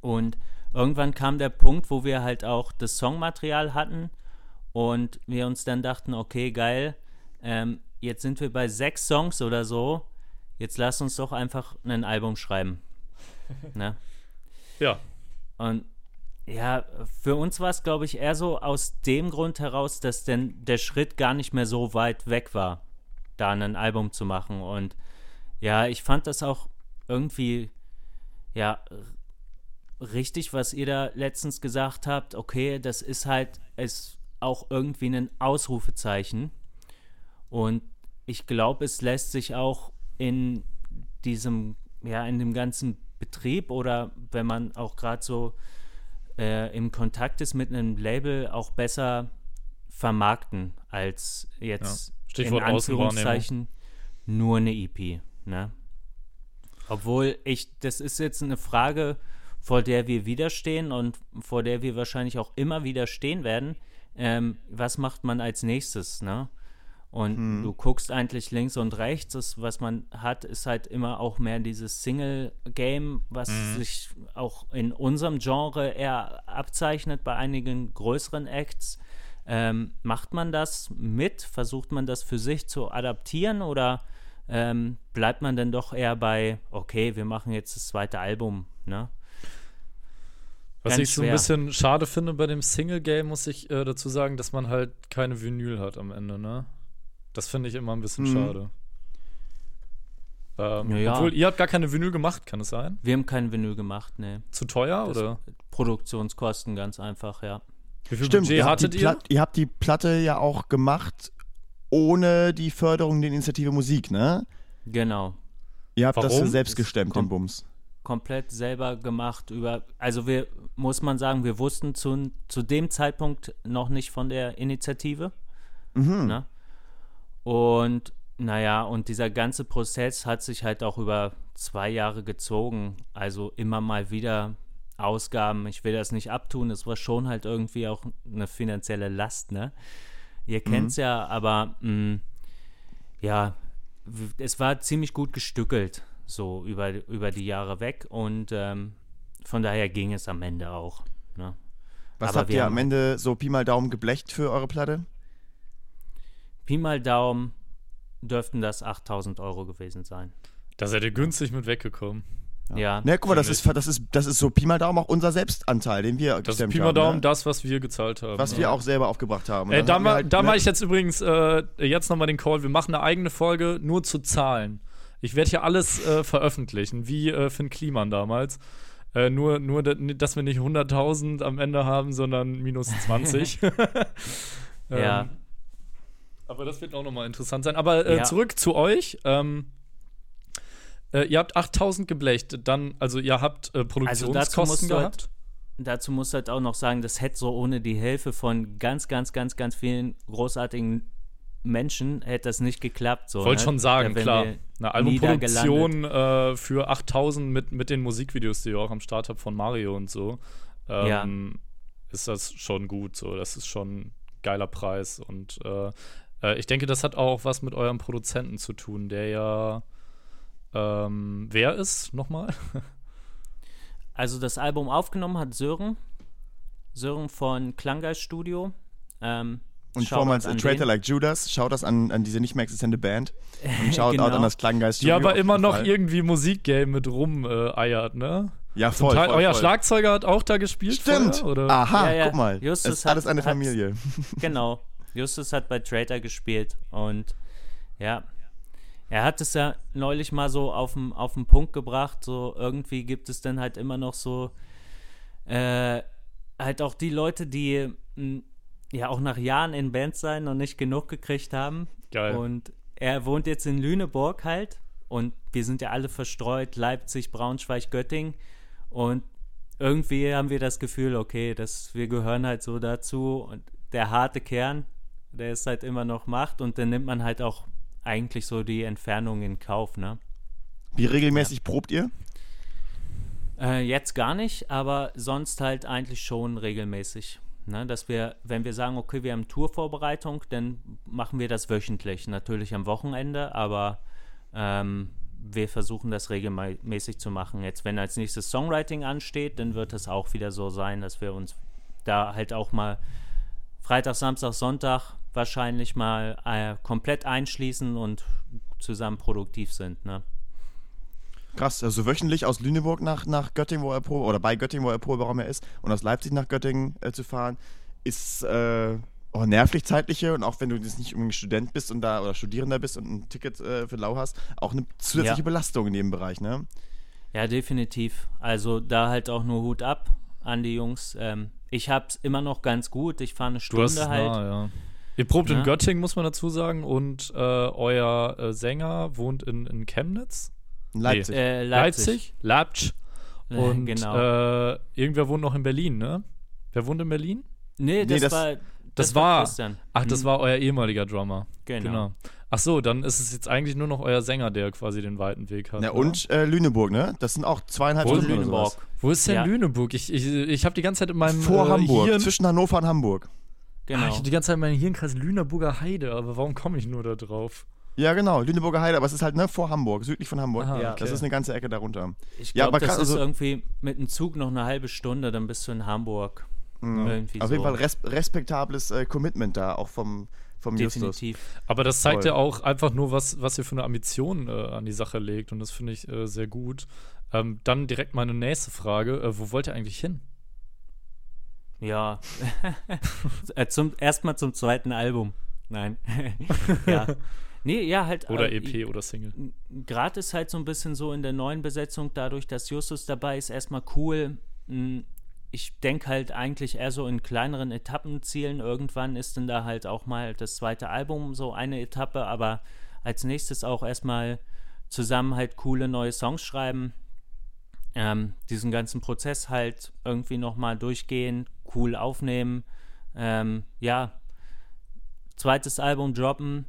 Und irgendwann kam der Punkt, wo wir halt auch das Songmaterial hatten und wir uns dann dachten, okay, geil, ähm, jetzt sind wir bei sechs Songs oder so, jetzt lass uns doch einfach ein Album schreiben. *laughs* ne? Ja. Und ja, für uns war es, glaube ich, eher so aus dem Grund heraus, dass denn der Schritt gar nicht mehr so weit weg war, da ein Album zu machen. Und ja, ich fand das auch irgendwie, ja, richtig, was ihr da letztens gesagt habt. Okay, das ist halt ist auch irgendwie ein Ausrufezeichen. Und ich glaube, es lässt sich auch in diesem, ja, in dem ganzen Betrieb oder wenn man auch gerade so äh, im Kontakt ist mit einem Label auch besser vermarkten als jetzt ja. in Anführungszeichen nur eine EP. Ne? Obwohl ich, das ist jetzt eine Frage, vor der wir widerstehen und vor der wir wahrscheinlich auch immer wieder stehen werden. Ähm, was macht man als nächstes, ne? Und hm. du guckst eigentlich links und rechts. Das, was man hat, ist halt immer auch mehr dieses Single-Game, was mhm. sich auch in unserem Genre eher abzeichnet bei einigen größeren Acts. Ähm, macht man das mit? Versucht man das für sich zu adaptieren oder ähm, bleibt man denn doch eher bei, okay, wir machen jetzt das zweite Album, ne? Was Ganz ich so ein bisschen schade finde bei dem Single-Game, muss ich äh, dazu sagen, dass man halt keine Vinyl hat am Ende, ne? Das finde ich immer ein bisschen mhm. schade. Ähm, ja, ja. Obwohl, ihr habt gar keine Vinyl gemacht, kann es sein? Wir haben kein Vinyl gemacht, ne. Zu teuer, das oder? Produktionskosten, ganz einfach, ja. Wie viel Stimmt, Budget ihr hattet ihr? ihr habt die Platte ja auch gemacht ohne die Förderung der Initiative Musik, ne? Genau. Ihr habt Warum? das selbst gestemmt, den Bums komplett selber gemacht über, also wir, muss man sagen, wir wussten zu, zu dem Zeitpunkt noch nicht von der Initiative. Mhm. Ne? Und naja, und dieser ganze Prozess hat sich halt auch über zwei Jahre gezogen. Also immer mal wieder Ausgaben. Ich will das nicht abtun. Es war schon halt irgendwie auch eine finanzielle Last, ne? Ihr kennt es mhm. ja, aber mh, mm, ja, es war ziemlich gut gestückelt so über, über die Jahre weg und ähm, von daher ging es am Ende auch. Ne? Was Aber habt ihr am Ende so Pi mal Daumen geblecht für eure Platte? Pi mal Daumen dürften das 8000 Euro gewesen sein. Da seid ihr günstig mit weggekommen. Ja. ja. Ne, guck mal, das ist, das, ist, das ist so Pi mal Daumen auch unser Selbstanteil, den wir Das ist Pi mal Daumen ne? das, was wir gezahlt haben. Was ja. wir auch selber aufgebracht haben. Äh, da ma, halt, ne? mache ich jetzt übrigens äh, jetzt nochmal den Call. Wir machen eine eigene Folge nur zu Zahlen. Ich werde hier alles äh, veröffentlichen, wie äh, Finn Kliman damals. Äh, nur, nur, dass wir nicht 100.000 am Ende haben, sondern minus 20. *laughs* *laughs* ähm, ja. Aber das wird auch nochmal interessant sein. Aber äh, ja. zurück zu euch. Ähm, äh, ihr habt 8000 geblecht, dann, also ihr habt äh, Produktionskosten also gehabt. Halt, dazu muss halt auch noch sagen, das hätte so ohne die Hilfe von ganz, ganz, ganz, ganz vielen großartigen Menschen hätte das nicht geklappt. So, Wollte ne? schon sagen, klar. Eine Albumproduktion äh, für 8000 mit, mit den Musikvideos, die ihr auch am Start habt von Mario und so, ähm, ja. ist das schon gut. So, das ist schon ein geiler Preis. Und äh, äh, ich denke, das hat auch was mit eurem Produzenten zu tun, der ja ähm, wer ist nochmal? *laughs* also das Album aufgenommen hat Sören. Sören von Klanggeist Studio. Ähm, und vormals Traitor Like Judas, schaut das an, an diese nicht mehr existente Band *laughs* und schaut genau. an das Klanggeist. Die aber immer noch Fall. irgendwie Musikgame mit rumeiert, äh, ne? Ja, voll, Teil, voll Euer voll. Schlagzeuger hat auch da gespielt. Stimmt. Vorher, Aha, ja, ja. guck mal. Justus es ist alles eine Familie. *laughs* genau. Justus hat bei Traitor gespielt und ja, er hat es ja neulich mal so auf den Punkt gebracht, so irgendwie gibt es dann halt immer noch so äh, halt auch die Leute, die mh, hm, ja auch nach Jahren in Bands sein noch nicht genug gekriegt haben. Geil. Und er wohnt jetzt in Lüneburg halt und wir sind ja alle verstreut, Leipzig, Braunschweig, Göttingen und irgendwie haben wir das Gefühl, okay, dass wir gehören halt so dazu und der harte Kern, der ist halt immer noch Macht und dann nimmt man halt auch eigentlich so die Entfernung in Kauf, ne? Wie regelmäßig ja. probt ihr? Äh, jetzt gar nicht, aber sonst halt eigentlich schon regelmäßig. Ne, dass wir, wenn wir sagen, okay, wir haben Tourvorbereitung, dann machen wir das wöchentlich. Natürlich am Wochenende, aber ähm, wir versuchen das regelmäßig zu machen. Jetzt, wenn als nächstes Songwriting ansteht, dann wird es auch wieder so sein, dass wir uns da halt auch mal Freitag, Samstag, Sonntag wahrscheinlich mal äh, komplett einschließen und zusammen produktiv sind. Ne? Krass, also wöchentlich aus Lüneburg nach, nach Göttingen, wo er Probe, oder bei Göttingen, wo er Proberaum ist, und aus Leipzig nach Göttingen äh, zu fahren, ist äh, auch nervlich zeitliche und auch wenn du jetzt nicht unbedingt Student bist und da oder Studierender bist und ein Ticket äh, für Lau hast, auch eine zusätzliche ja. Belastung in dem Bereich, ne? Ja, definitiv. Also da halt auch nur Hut ab an die Jungs. Ähm, ich hab's immer noch ganz gut. Ich fahre eine Stunde halt. Nah, ja. Ihr probt ja. in Göttingen, muss man dazu sagen, und äh, euer äh, Sänger wohnt in, in Chemnitz. Leipzig. Nee. Äh, Leipzig. Leipzig. Und genau. äh, irgendwer wohnt noch in Berlin, ne? Wer wohnt in Berlin? Nee, das, nee, das war. Das, das war. Christian. Ach, das mhm. war euer ehemaliger Drummer. Genau. genau. Ach so, dann ist es jetzt eigentlich nur noch euer Sänger, der quasi den weiten Weg hat. Ja, und äh, Lüneburg, ne? Das sind auch zweieinhalb Stunden Lüneburg. Wo ist denn ja. Lüneburg? Ich, ich, ich habe die ganze Zeit in meinem Vor äh, Hamburg, Hirn zwischen Hannover und Hamburg. Genau. Ah, ich habe die ganze Zeit in meinem Hirnkreis Lüneburger Heide, aber warum komme ich nur da drauf? Ja, genau, Lüneburger Heide, aber es ist halt ne, vor Hamburg, südlich von Hamburg. Aha, okay. Das ist eine ganze Ecke darunter. Ich glaube, ja, das ist also, irgendwie mit dem Zug noch eine halbe Stunde, dann bist du in Hamburg. Mhm. Auf so. jeden Fall res respektables äh, Commitment da, auch vom, vom Definitiv. Justus. Aber das zeigt Voll. ja auch einfach nur, was, was ihr für eine Ambition äh, an die Sache legt und das finde ich äh, sehr gut. Ähm, dann direkt meine nächste Frage: äh, Wo wollt ihr eigentlich hin? Ja, *laughs* äh, zum, erstmal zum zweiten Album. Nein. *laughs* ja. Nee, ja, halt. Oder EP äh, oder Single. Gerade ist halt so ein bisschen so in der neuen Besetzung, dadurch, dass Justus dabei ist, erstmal cool. Hm, ich denke halt eigentlich eher so in kleineren Etappenzielen. Irgendwann ist dann da halt auch mal das zweite Album so eine Etappe, aber als nächstes auch erstmal zusammen halt coole neue Songs schreiben. Ähm, diesen ganzen Prozess halt irgendwie nochmal durchgehen, cool aufnehmen. Ähm, ja, zweites Album droppen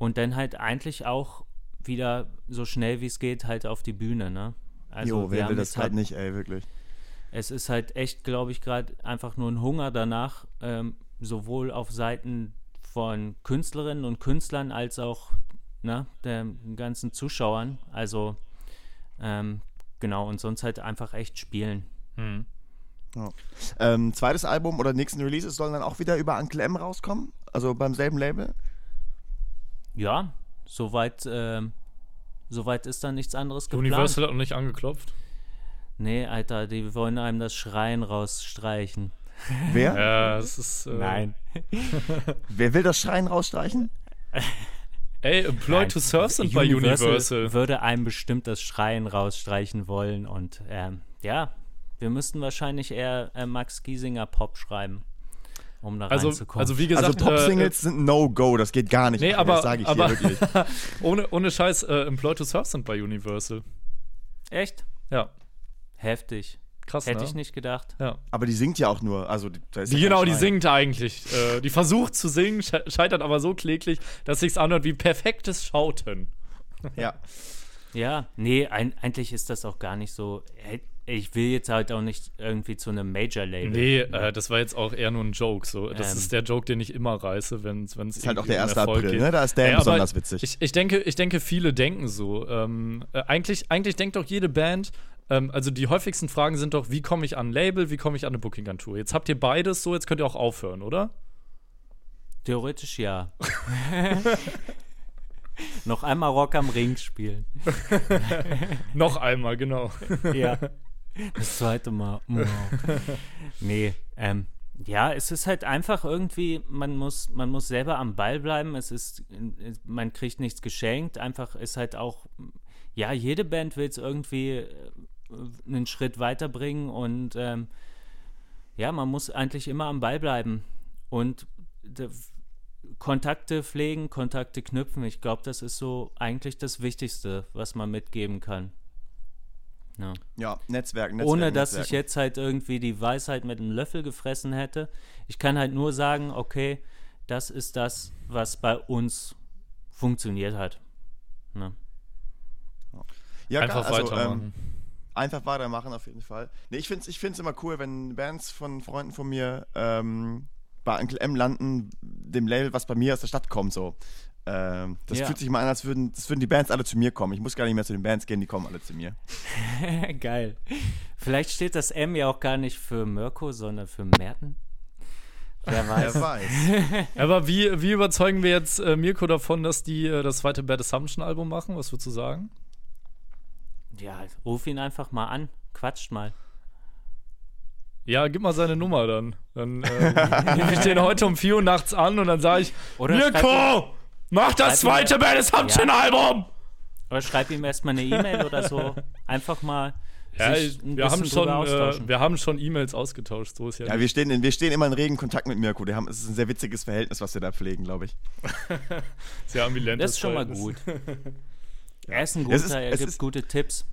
und dann halt eigentlich auch wieder so schnell wie es geht halt auf die Bühne, ne? Also jo, wer will das gerade halt nicht, ey, wirklich. Es ist halt echt, glaube ich, gerade einfach nur ein Hunger danach, ähm, sowohl auf Seiten von Künstlerinnen und Künstlern als auch ne, den ganzen Zuschauern. Also ähm, genau, und sonst halt einfach echt spielen. Hm. Ja. Ähm, zweites Album oder nächsten Releases sollen dann auch wieder über Uncle M rauskommen? Also beim selben Label? Ja, soweit, äh, soweit ist da nichts anderes geplant. Universal hat noch nicht angeklopft. Nee, Alter, die wollen einem das Schreien rausstreichen. Wer? Ja, es ist. Äh Nein. *laughs* Wer will das Schreien rausstreichen? *laughs* Ey, Employed to Surf sind bei Universal. Würde einem bestimmt das Schreien rausstreichen wollen und ähm, ja, wir müssten wahrscheinlich eher äh, Max Giesinger Pop schreiben um da also, reinzukommen. Also wie gesagt, also Pop-Singles äh, sind No-Go, das geht gar nicht. Nee, aber, das sage ich aber, hier wirklich. *laughs* ohne, ohne Scheiß, äh, Employed to Surf sind bei Universal. Echt? Ja. Heftig. Krass, Hätte ne? ich nicht gedacht. Ja. Aber die singt ja auch nur. Also, die, ja genau, die singt eigentlich. Äh, die versucht zu singen, scheitert aber so kläglich, dass sich's anhört wie perfektes Schauten. Ja. Ja, nee, ein, eigentlich ist das auch gar nicht so ich will jetzt halt auch nicht irgendwie zu einem Major-Label. Nee, äh, das war jetzt auch eher nur ein Joke. So. Das ähm. ist der Joke, den ich immer reiße, wenn es Ist halt auch der 1. April, geht. ne? Da ist der ja, besonders witzig. Ich, ich, denke, ich denke, viele denken so. Ähm, äh, eigentlich, eigentlich denkt doch jede Band, ähm, also die häufigsten Fragen sind doch, wie komme ich an ein Label, wie komme ich an eine Booking-Agentur? Jetzt habt ihr beides so, jetzt könnt ihr auch aufhören, oder? Theoretisch ja. *laughs* Noch einmal Rock am Ring spielen. *laughs* Noch einmal, genau. ja. *laughs* Das zweite Mal. *laughs* nee, ähm, ja, es ist halt einfach irgendwie, man muss, man muss selber am Ball bleiben. Es ist, man kriegt nichts geschenkt. Einfach ist halt auch, ja, jede Band will es irgendwie äh, einen Schritt weiterbringen und ähm, ja, man muss eigentlich immer am Ball bleiben und Kontakte pflegen, Kontakte knüpfen. Ich glaube, das ist so eigentlich das Wichtigste, was man mitgeben kann. Ja, ja Netzwerk, Netzwerk. Ohne dass Netzwerk. ich jetzt halt irgendwie die Weisheit mit einem Löffel gefressen hätte. Ich kann halt nur sagen, okay, das ist das, was bei uns funktioniert hat. Ne? Ja, einfach also, weitermachen. Ähm, einfach weitermachen auf jeden Fall. Nee, ich finde es ich immer cool, wenn Bands von Freunden von mir ähm, bei Uncle M landen, dem Label, was bei mir aus der Stadt kommt, so. Ähm, das ja. fühlt sich mal an, als würden, das würden die Bands alle zu mir kommen. Ich muss gar nicht mehr zu den Bands gehen, die kommen alle zu mir. *laughs* Geil. Vielleicht steht das M ja auch gar nicht für Mirko, sondern für Merten. Wer weiß. Wer weiß. *laughs* Aber wie, wie überzeugen wir jetzt äh, Mirko davon, dass die äh, das zweite Bad Assumption Album machen? Was würdest du sagen? Ja, ruf ihn einfach mal an. Quatscht mal. Ja, gib mal seine Nummer dann. Dann *laughs* äh, rufe ich den heute um 4 Uhr nachts an und dann sage ich: Oder Mirko! Mach das zweite Bad Assumption ja. Album! Oder schreib ihm erstmal eine E-Mail oder so. Einfach mal. Ja, wir, haben schon, äh, wir haben schon E-Mails ausgetauscht, so ist ja. Ja, wir stehen, in, wir stehen immer in regen Kontakt mit Mirko. Wir haben, es ist ein sehr witziges Verhältnis, was wir da pflegen, glaube ich. *laughs* sehr ambivalent. Das ist schon mal gut. *laughs* Er ist ein guter, ist, er gibt gute Tipps.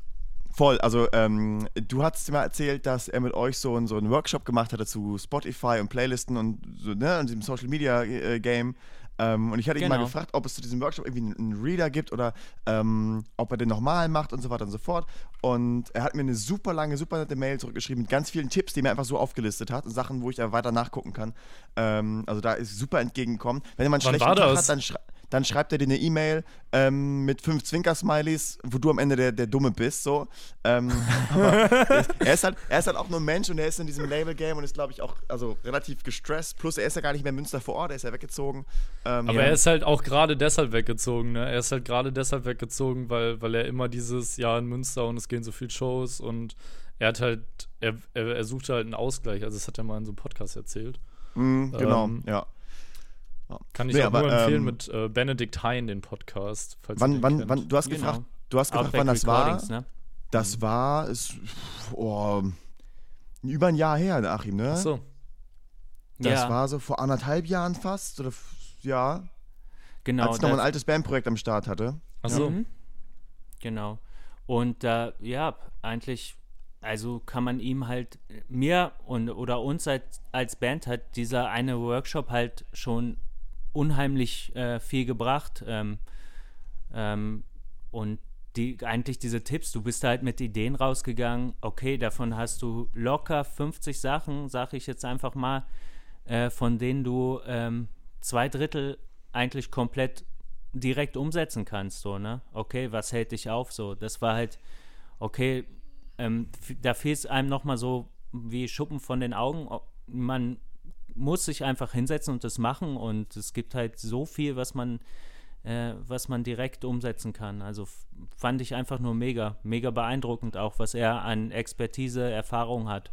Voll, also ähm, du hast mir erzählt, dass er mit euch so, so einen Workshop gemacht hatte zu Spotify und Playlisten und so, ne, und diesem Social Media äh, Game. Ähm, und ich hatte genau. ihn mal gefragt, ob es zu diesem Workshop irgendwie einen Reader gibt oder ähm, ob er den nochmal macht und so weiter und so fort. Und er hat mir eine super lange, super nette Mail zurückgeschrieben mit ganz vielen Tipps, die er einfach so aufgelistet hat und Sachen, wo ich da weiter nachgucken kann. Ähm, also da ist super entgegenkommen. Wenn jemand einen schlechten Tag hat, dann schreibt dann schreibt er dir eine E-Mail ähm, mit fünf Zwinker-Smileys, wo du am Ende der, der Dumme bist. So. Ähm, *laughs* er, ist halt, er ist halt auch nur ein Mensch und er ist in diesem Label-Game und ist, glaube ich, auch also, relativ gestresst. Plus, er ist ja gar nicht mehr in Münster vor Ort, er ist ja weggezogen. Ähm, Aber ja. er ist halt auch gerade deshalb weggezogen. Ne? Er ist halt gerade deshalb weggezogen, weil, weil er immer dieses Jahr in Münster und es gehen so viele Shows und er hat halt, er, er, er suchte halt einen Ausgleich. Also, das hat er mal in so einem Podcast erzählt. Mm, genau, ähm, ja. Ja. Kann ich nee, auch aber, nur empfehlen ähm, mit äh, Benedikt Hein, den Podcast. wann, wann, wann, du hast genau. gefragt, du hast gefragt wann das war. Ne? Das mhm. war ist, oh, über ein Jahr her, Achim, ne? Ach so. Das ja. war so vor anderthalb Jahren fast, oder ja. Genau. Als ich noch ein altes Bandprojekt am Start hatte. Ach so. Mhm. Genau. Und äh, ja, eigentlich also kann man ihm halt, mir und oder uns als, als Band hat dieser eine Workshop halt schon unheimlich äh, viel gebracht. Ähm, ähm, und die, eigentlich diese Tipps, du bist halt mit Ideen rausgegangen, okay, davon hast du locker 50 Sachen, sage ich jetzt einfach mal, äh, von denen du ähm, zwei Drittel eigentlich komplett direkt umsetzen kannst, so, ne? Okay, was hält dich auf, so? Das war halt, okay, ähm, da fehlt es einem nochmal so wie Schuppen von den Augen. Man muss sich einfach hinsetzen und das machen und es gibt halt so viel, was man, äh, was man direkt umsetzen kann. Also fand ich einfach nur mega, mega beeindruckend auch, was er an Expertise, Erfahrung hat.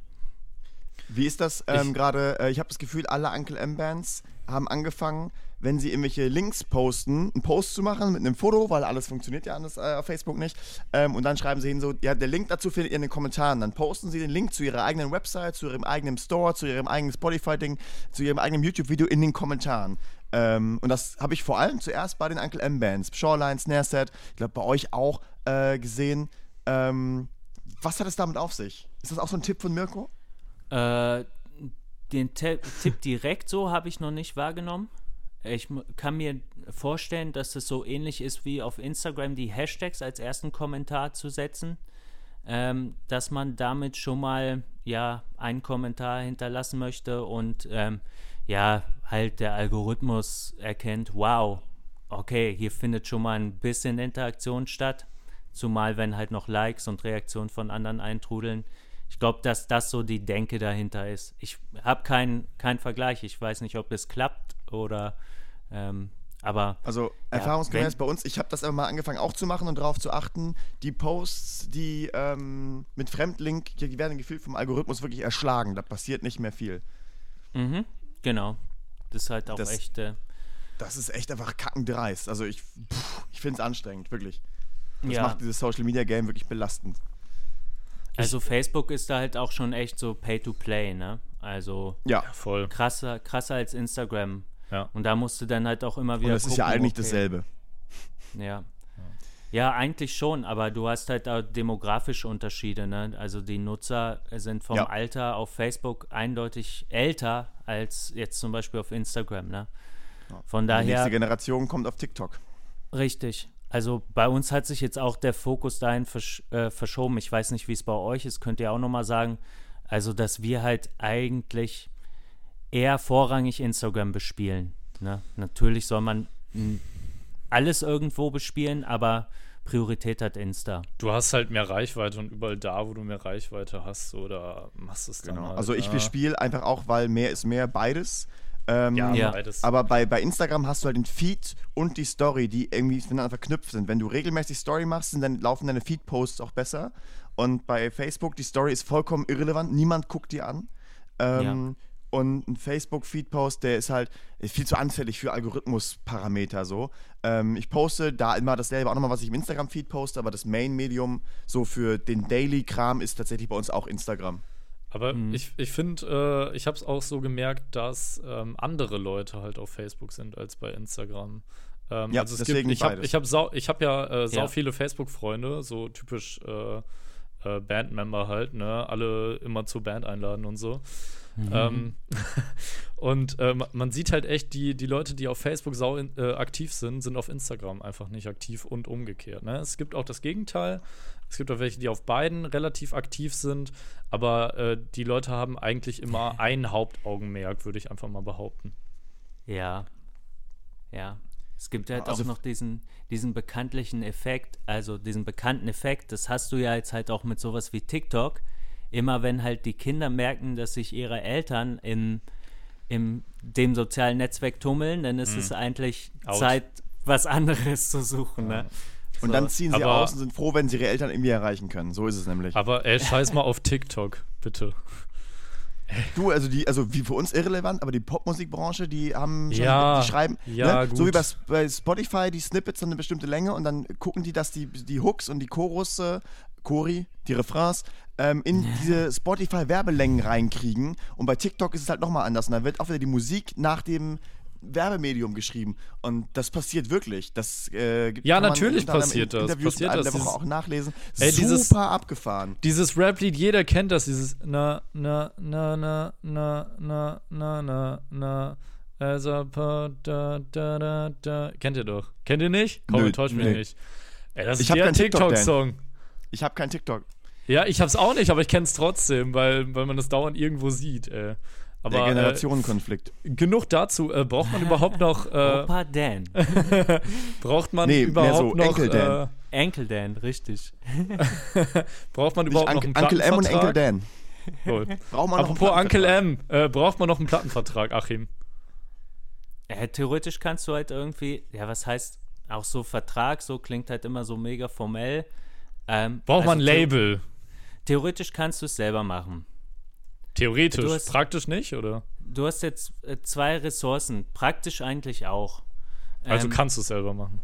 Wie ist das ähm, gerade? Äh, ich habe das Gefühl, alle Uncle M-Bands haben angefangen, wenn sie irgendwelche Links posten, einen Post zu machen mit einem Foto, weil alles funktioniert ja anders äh, auf Facebook nicht. Ähm, und dann schreiben sie hin so, ja, der Link dazu findet ihr in den Kommentaren. Dann posten sie den Link zu ihrer eigenen Website, zu ihrem eigenen Store, zu ihrem eigenen Spotify-Ding, zu ihrem eigenen YouTube-Video in den Kommentaren. Ähm, und das habe ich vor allem zuerst bei den Uncle M-Bands, Shoreline, Snareset, ich glaube bei euch auch äh, gesehen. Ähm, was hat es damit auf sich? Ist das auch so ein Tipp von Mirko? Äh, den Tipp direkt so habe ich noch nicht wahrgenommen. Ich kann mir vorstellen, dass es so ähnlich ist wie auf Instagram die Hashtags als ersten Kommentar zu setzen, ähm, dass man damit schon mal ja einen Kommentar hinterlassen möchte und ähm, ja halt der Algorithmus erkennt, wow, okay, hier findet schon mal ein bisschen Interaktion statt, zumal wenn halt noch Likes und Reaktionen von anderen eintrudeln. Ich glaube, dass das so die Denke dahinter ist. Ich habe keinen kein Vergleich. Ich weiß nicht, ob es klappt oder ähm, aber. Also erfahrungsgemäß ja, bei uns, ich habe das aber mal angefangen auch zu machen und darauf zu achten, die Posts, die ähm, mit Fremdlink, die werden gefühlt vom Algorithmus wirklich erschlagen. Da passiert nicht mehr viel. Mhm, genau. Das ist halt auch das, echt. Äh, das ist echt einfach kackendreist. Also ich, ich finde es anstrengend, wirklich. Das ja. macht dieses Social Media Game wirklich belastend. Also Facebook ist da halt auch schon echt so Pay-to-Play, ne? Also ja, voll. Krasser, krasser als Instagram. Ja. Und da musst du dann halt auch immer wieder. Und das gucken, ist ja eigentlich okay. dasselbe. Ja. Ja, eigentlich schon, aber du hast halt auch demografische Unterschiede. Ne? Also die Nutzer sind vom ja. Alter auf Facebook eindeutig älter als jetzt zum Beispiel auf Instagram. Ne? Von daher. Die nächste Generation kommt auf TikTok. Richtig. Also bei uns hat sich jetzt auch der Fokus dahin versch äh, verschoben. Ich weiß nicht, wie es bei euch ist, könnt ihr auch nochmal sagen. Also, dass wir halt eigentlich eher vorrangig Instagram bespielen. Ne? Natürlich soll man alles irgendwo bespielen, aber Priorität hat Insta. Du hast halt mehr Reichweite und überall da, wo du mehr Reichweite hast, oder machst du es dann genau. halt, Also ich ja. bespiele einfach auch, weil mehr ist mehr, beides. Ähm, ja, ja, beides. Aber bei, bei Instagram hast du halt den Feed und die Story, die irgendwie miteinander verknüpft sind. Wenn du regelmäßig Story machst, dann laufen deine Feed-Posts auch besser. Und bei Facebook, die Story ist vollkommen irrelevant. Niemand guckt die an. Ähm, ja. Und ein Facebook-Feed-Post, der ist halt ist viel zu anfällig für Algorithmus-Parameter so. Ähm, ich poste da immer dasselbe, auch nochmal, was ich im Instagram-Feed poste, aber das Main-Medium so für den Daily-Kram ist tatsächlich bei uns auch Instagram. Aber mhm. ich, ich finde, äh, ich habe es auch so gemerkt, dass ähm, andere Leute halt auf Facebook sind als bei Instagram. Ähm, ja, also deswegen gibt, ich habe ich hab, ich hab ja äh, sau ja. viele Facebook-Freunde, so typisch äh, äh, Bandmember halt, ne? Alle immer zur Band einladen und so. Mhm. Ähm, *laughs* und äh, man sieht halt echt, die, die Leute, die auf Facebook sau in, äh, aktiv sind, sind auf Instagram einfach nicht aktiv und umgekehrt. Ne? Es gibt auch das Gegenteil. Es gibt auch welche, die auf beiden relativ aktiv sind, aber äh, die Leute haben eigentlich immer *laughs* ein Hauptaugenmerk, würde ich einfach mal behaupten. Ja. Ja. Es gibt halt also auch noch diesen, diesen bekanntlichen Effekt, also diesen bekannten Effekt, das hast du ja jetzt halt auch mit sowas wie TikTok immer wenn halt die Kinder merken, dass sich ihre Eltern in, in dem sozialen Netzwerk tummeln, dann ist mhm. es eigentlich Out. Zeit, was anderes zu suchen. Ne? Und dann ziehen sie aber, aus und sind froh, wenn sie ihre Eltern irgendwie erreichen können. So ist es nämlich. Aber ey, scheiß mal auf TikTok, bitte. Du, also die, also wie für uns irrelevant, aber die Popmusikbranche, die haben schon, ja, die schreiben, ja, ne? so wie bei, bei, Spotify, die Snippets haben eine bestimmte Länge und dann gucken die, dass die, die Hooks und die Chorus, Chori, die Refrains, ähm, in diese Spotify-Werbelängen reinkriegen. Und bei TikTok ist es halt nochmal anders. Und da wird auch wieder die Musik nach dem Werbemedium geschrieben. Und das passiert wirklich. Das, äh, ja, natürlich passiert das. Interviews passiert das. der Woche auch nachlesen. Ey, Super dieses, abgefahren. Dieses Rap-Lied, jeder kennt das. Dieses na, na, na, na, na, na, na, na, na. As a da, da, da, da. Kennt ihr doch. Kennt ihr nicht? Komm, enttäuscht mich nicht. Ey, das ich ist der TikTok-Song. Ich habe keinen TikTok. Ja, ich hab's auch nicht, aber ich kenn's trotzdem, weil, weil man das dauernd irgendwo sieht. Ey. Aber, Der Generationenkonflikt. Äh, genug dazu. Äh, braucht man überhaupt noch. Äh, Opa Dan. *laughs* braucht man nee, überhaupt so noch. Enkel Dan. Äh, Enkel Dan, richtig. *laughs* braucht man überhaupt Nicht noch einen Uncle M und Enkel Dan. Cool. *laughs* Braucht man Apropos noch Uncle M, äh, braucht man noch einen Plattenvertrag, Achim? Theoretisch kannst du halt irgendwie, ja, was heißt auch so Vertrag, so klingt halt immer so mega formell. Ähm, braucht also man ein Label? Theoretisch kannst du es selber machen. Theoretisch, hast, praktisch nicht, oder? du hast jetzt äh, zwei Ressourcen, praktisch eigentlich auch. Also ähm, kannst du es selber machen.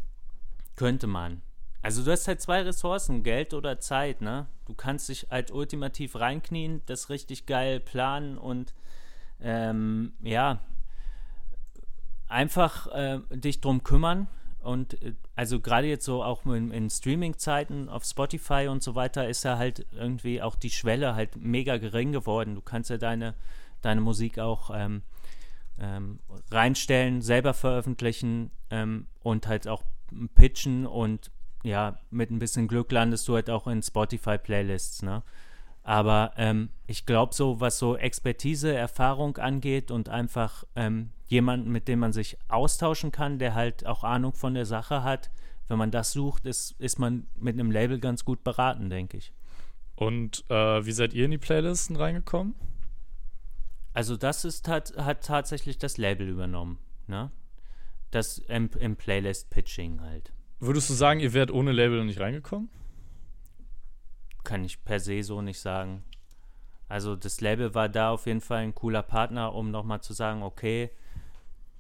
Könnte man. Also du hast halt zwei Ressourcen, Geld oder Zeit, ne? Du kannst dich halt ultimativ reinknien, das richtig geil planen und ähm, ja, einfach äh, dich drum kümmern. Und äh, also gerade jetzt so auch in, in Streaming-Zeiten auf Spotify und so weiter ist ja halt irgendwie auch die Schwelle halt mega gering geworden. Du kannst ja deine, deine Musik auch ähm, ähm, reinstellen, selber veröffentlichen ähm, und halt auch pitchen und ja, mit ein bisschen Glück landest du halt auch in Spotify-Playlists, ne? Aber ähm, ich glaube, so was so Expertise, Erfahrung angeht und einfach ähm, jemanden, mit dem man sich austauschen kann, der halt auch Ahnung von der Sache hat, wenn man das sucht, ist, ist man mit einem Label ganz gut beraten, denke ich. Und äh, wie seid ihr in die Playlisten reingekommen? Also das ist hat, hat tatsächlich das Label übernommen, ne? Das im, im Playlist-Pitching halt. Würdest du sagen, ihr wärt ohne Label nicht reingekommen? Kann ich per se so nicht sagen. Also das Label war da auf jeden Fall ein cooler Partner, um nochmal zu sagen, okay,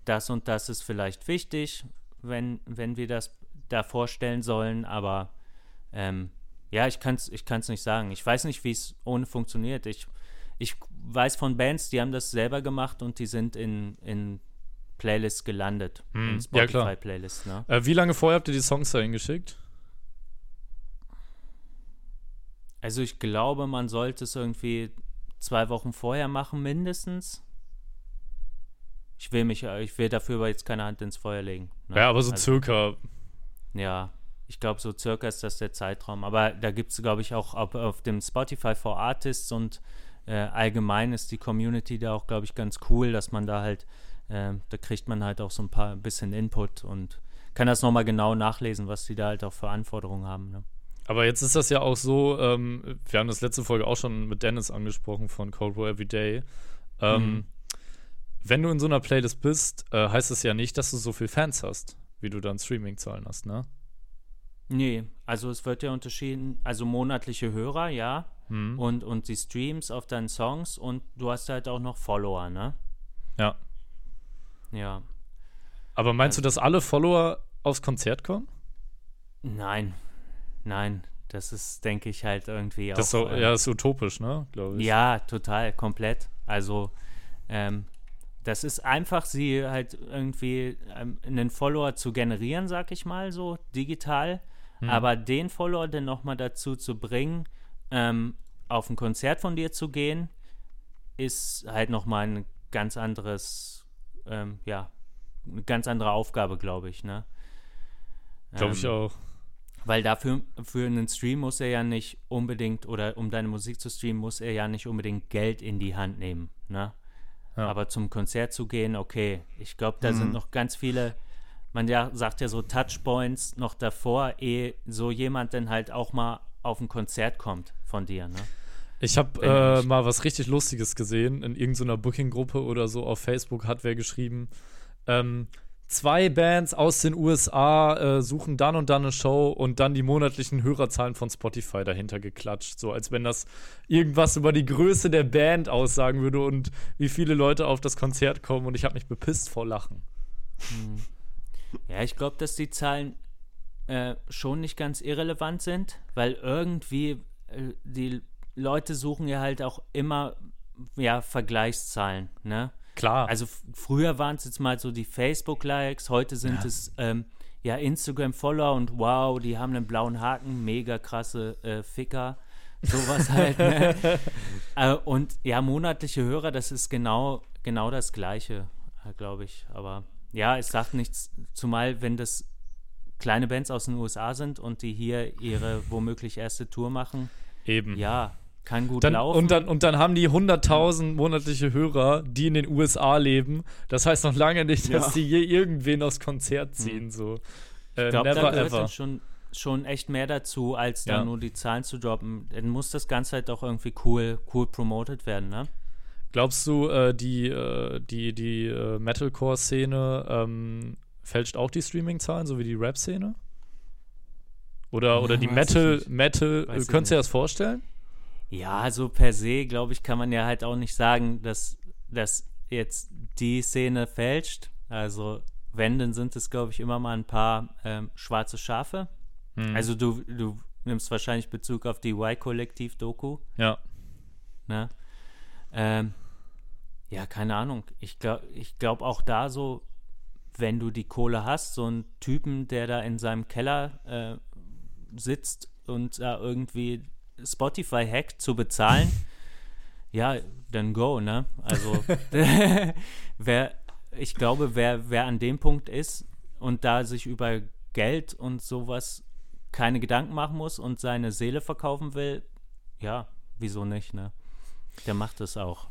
das und das ist vielleicht wichtig, wenn, wenn wir das da vorstellen sollen, aber ähm, ja, ich kann es ich kann's nicht sagen. Ich weiß nicht, wie es ohne funktioniert. Ich, ich weiß von Bands, die haben das selber gemacht und die sind in, in Playlists gelandet. Hm, in Spotify-Playlists. Ne? Äh, wie lange vorher habt ihr die Songs dahin geschickt? Also ich glaube, man sollte es irgendwie zwei Wochen vorher machen, mindestens. Ich will mich, ich will dafür aber jetzt keine Hand ins Feuer legen. Ne? Ja, aber so also, circa. Ja, ich glaube, so circa ist das der Zeitraum. Aber da gibt es, glaube ich, auch auf, auf, dem Spotify for Artists und äh, allgemein ist die Community da auch, glaube ich, ganz cool, dass man da halt äh, da kriegt man halt auch so ein paar bisschen Input und kann das nochmal genau nachlesen, was die da halt auch für Anforderungen haben. Ne? Aber jetzt ist das ja auch so, ähm, wir haben das letzte Folge auch schon mit Dennis angesprochen von Cold War Everyday. Ähm, mhm. Wenn du in so einer Playlist bist, äh, heißt es ja nicht, dass du so viele Fans hast, wie du dann Streaming-Zahlen hast, ne? Nee, also es wird ja unterschieden, also monatliche Hörer, ja, mhm. und, und die Streams auf deinen Songs und du hast halt auch noch Follower, ne? Ja. Ja. Aber meinst also, du, dass alle Follower aufs Konzert kommen? Nein, nein. Das ist, denke ich, halt irgendwie das auch. So, äh, ja, ist utopisch, ne? Glaube ich. Ja, total, komplett. Also, ähm, das ist einfach, sie halt irgendwie ähm, einen Follower zu generieren, sag ich mal, so digital. Hm. Aber den Follower dann nochmal dazu zu bringen, ähm, auf ein Konzert von dir zu gehen, ist halt nochmal ein ganz anderes ähm, ja, eine ganz andere Aufgabe, glaube ich, ne? Glaube ich ähm, auch. Weil dafür für einen Stream muss er ja nicht unbedingt, oder um deine Musik zu streamen, muss er ja nicht unbedingt Geld in die Hand nehmen, ne? Ja. Aber zum Konzert zu gehen, okay. Ich glaube, da mhm. sind noch ganz viele, man ja, sagt ja so Touchpoints noch davor, ehe so jemand dann halt auch mal auf ein Konzert kommt von dir, ne? Ich habe äh, mal was richtig Lustiges gesehen. In irgendeiner Booking-Gruppe oder so auf Facebook hat wer geschrieben, ähm, zwei Bands aus den USA äh, suchen dann und dann eine Show und dann die monatlichen Hörerzahlen von Spotify dahinter geklatscht. So als wenn das irgendwas über die Größe der Band aussagen würde und wie viele Leute auf das Konzert kommen. Und ich habe mich bepisst vor Lachen. Hm. Ja, ich glaube, dass die Zahlen äh, schon nicht ganz irrelevant sind, weil irgendwie äh, die Leute suchen ja halt auch immer ja, Vergleichszahlen, ne? Klar. Also früher waren es jetzt mal so die Facebook-Likes, heute sind ja. es ähm, ja Instagram-Follower und wow, die haben einen blauen Haken, mega krasse äh, Ficker. Sowas *laughs* halt. Ne? äh, und ja, monatliche Hörer, das ist genau, genau das Gleiche, äh, glaube ich. Aber ja, es sagt nichts, zumal wenn das kleine Bands aus den USA sind und die hier ihre womöglich erste Tour machen. Eben. Ja, kann gut dann, laufen. Und dann, und dann haben die 100.000 monatliche Hörer, die in den USA leben. Das heißt noch lange nicht, dass ja. die je irgendwen aufs Konzert ziehen. Mhm. So. Äh, ich glaube, da gehört ever. schon, schon echt mehr dazu, als ja. da nur die Zahlen zu droppen. Dann muss das Ganze halt auch irgendwie cool, cool promoted werden, ne? Glaubst du, äh, die, äh, die, die äh, Metalcore-Szene ähm, fälscht auch die Streaming-Zahlen, so wie die Rap-Szene? Oder, oder die Metal, Metal, könntest du dir das vorstellen? Ja, so per se, glaube ich, kann man ja halt auch nicht sagen, dass, dass jetzt die Szene fälscht. Also, wenn, dann sind es, glaube ich, immer mal ein paar ähm, schwarze Schafe. Hm. Also, du, du nimmst wahrscheinlich Bezug auf die Y-Kollektiv-Doku. Ja. Ne? Ähm, ja, keine Ahnung. Ich glaube ich glaub auch da so, wenn du die Kohle hast, so einen Typen, der da in seinem Keller äh, sitzt und da irgendwie Spotify hackt zu bezahlen, *laughs* ja, dann go, ne? Also, *laughs* *laughs* wer, ich glaube, wer, wer an dem Punkt ist und da sich über Geld und sowas keine Gedanken machen muss und seine Seele verkaufen will, ja, wieso nicht, ne? Der macht es auch.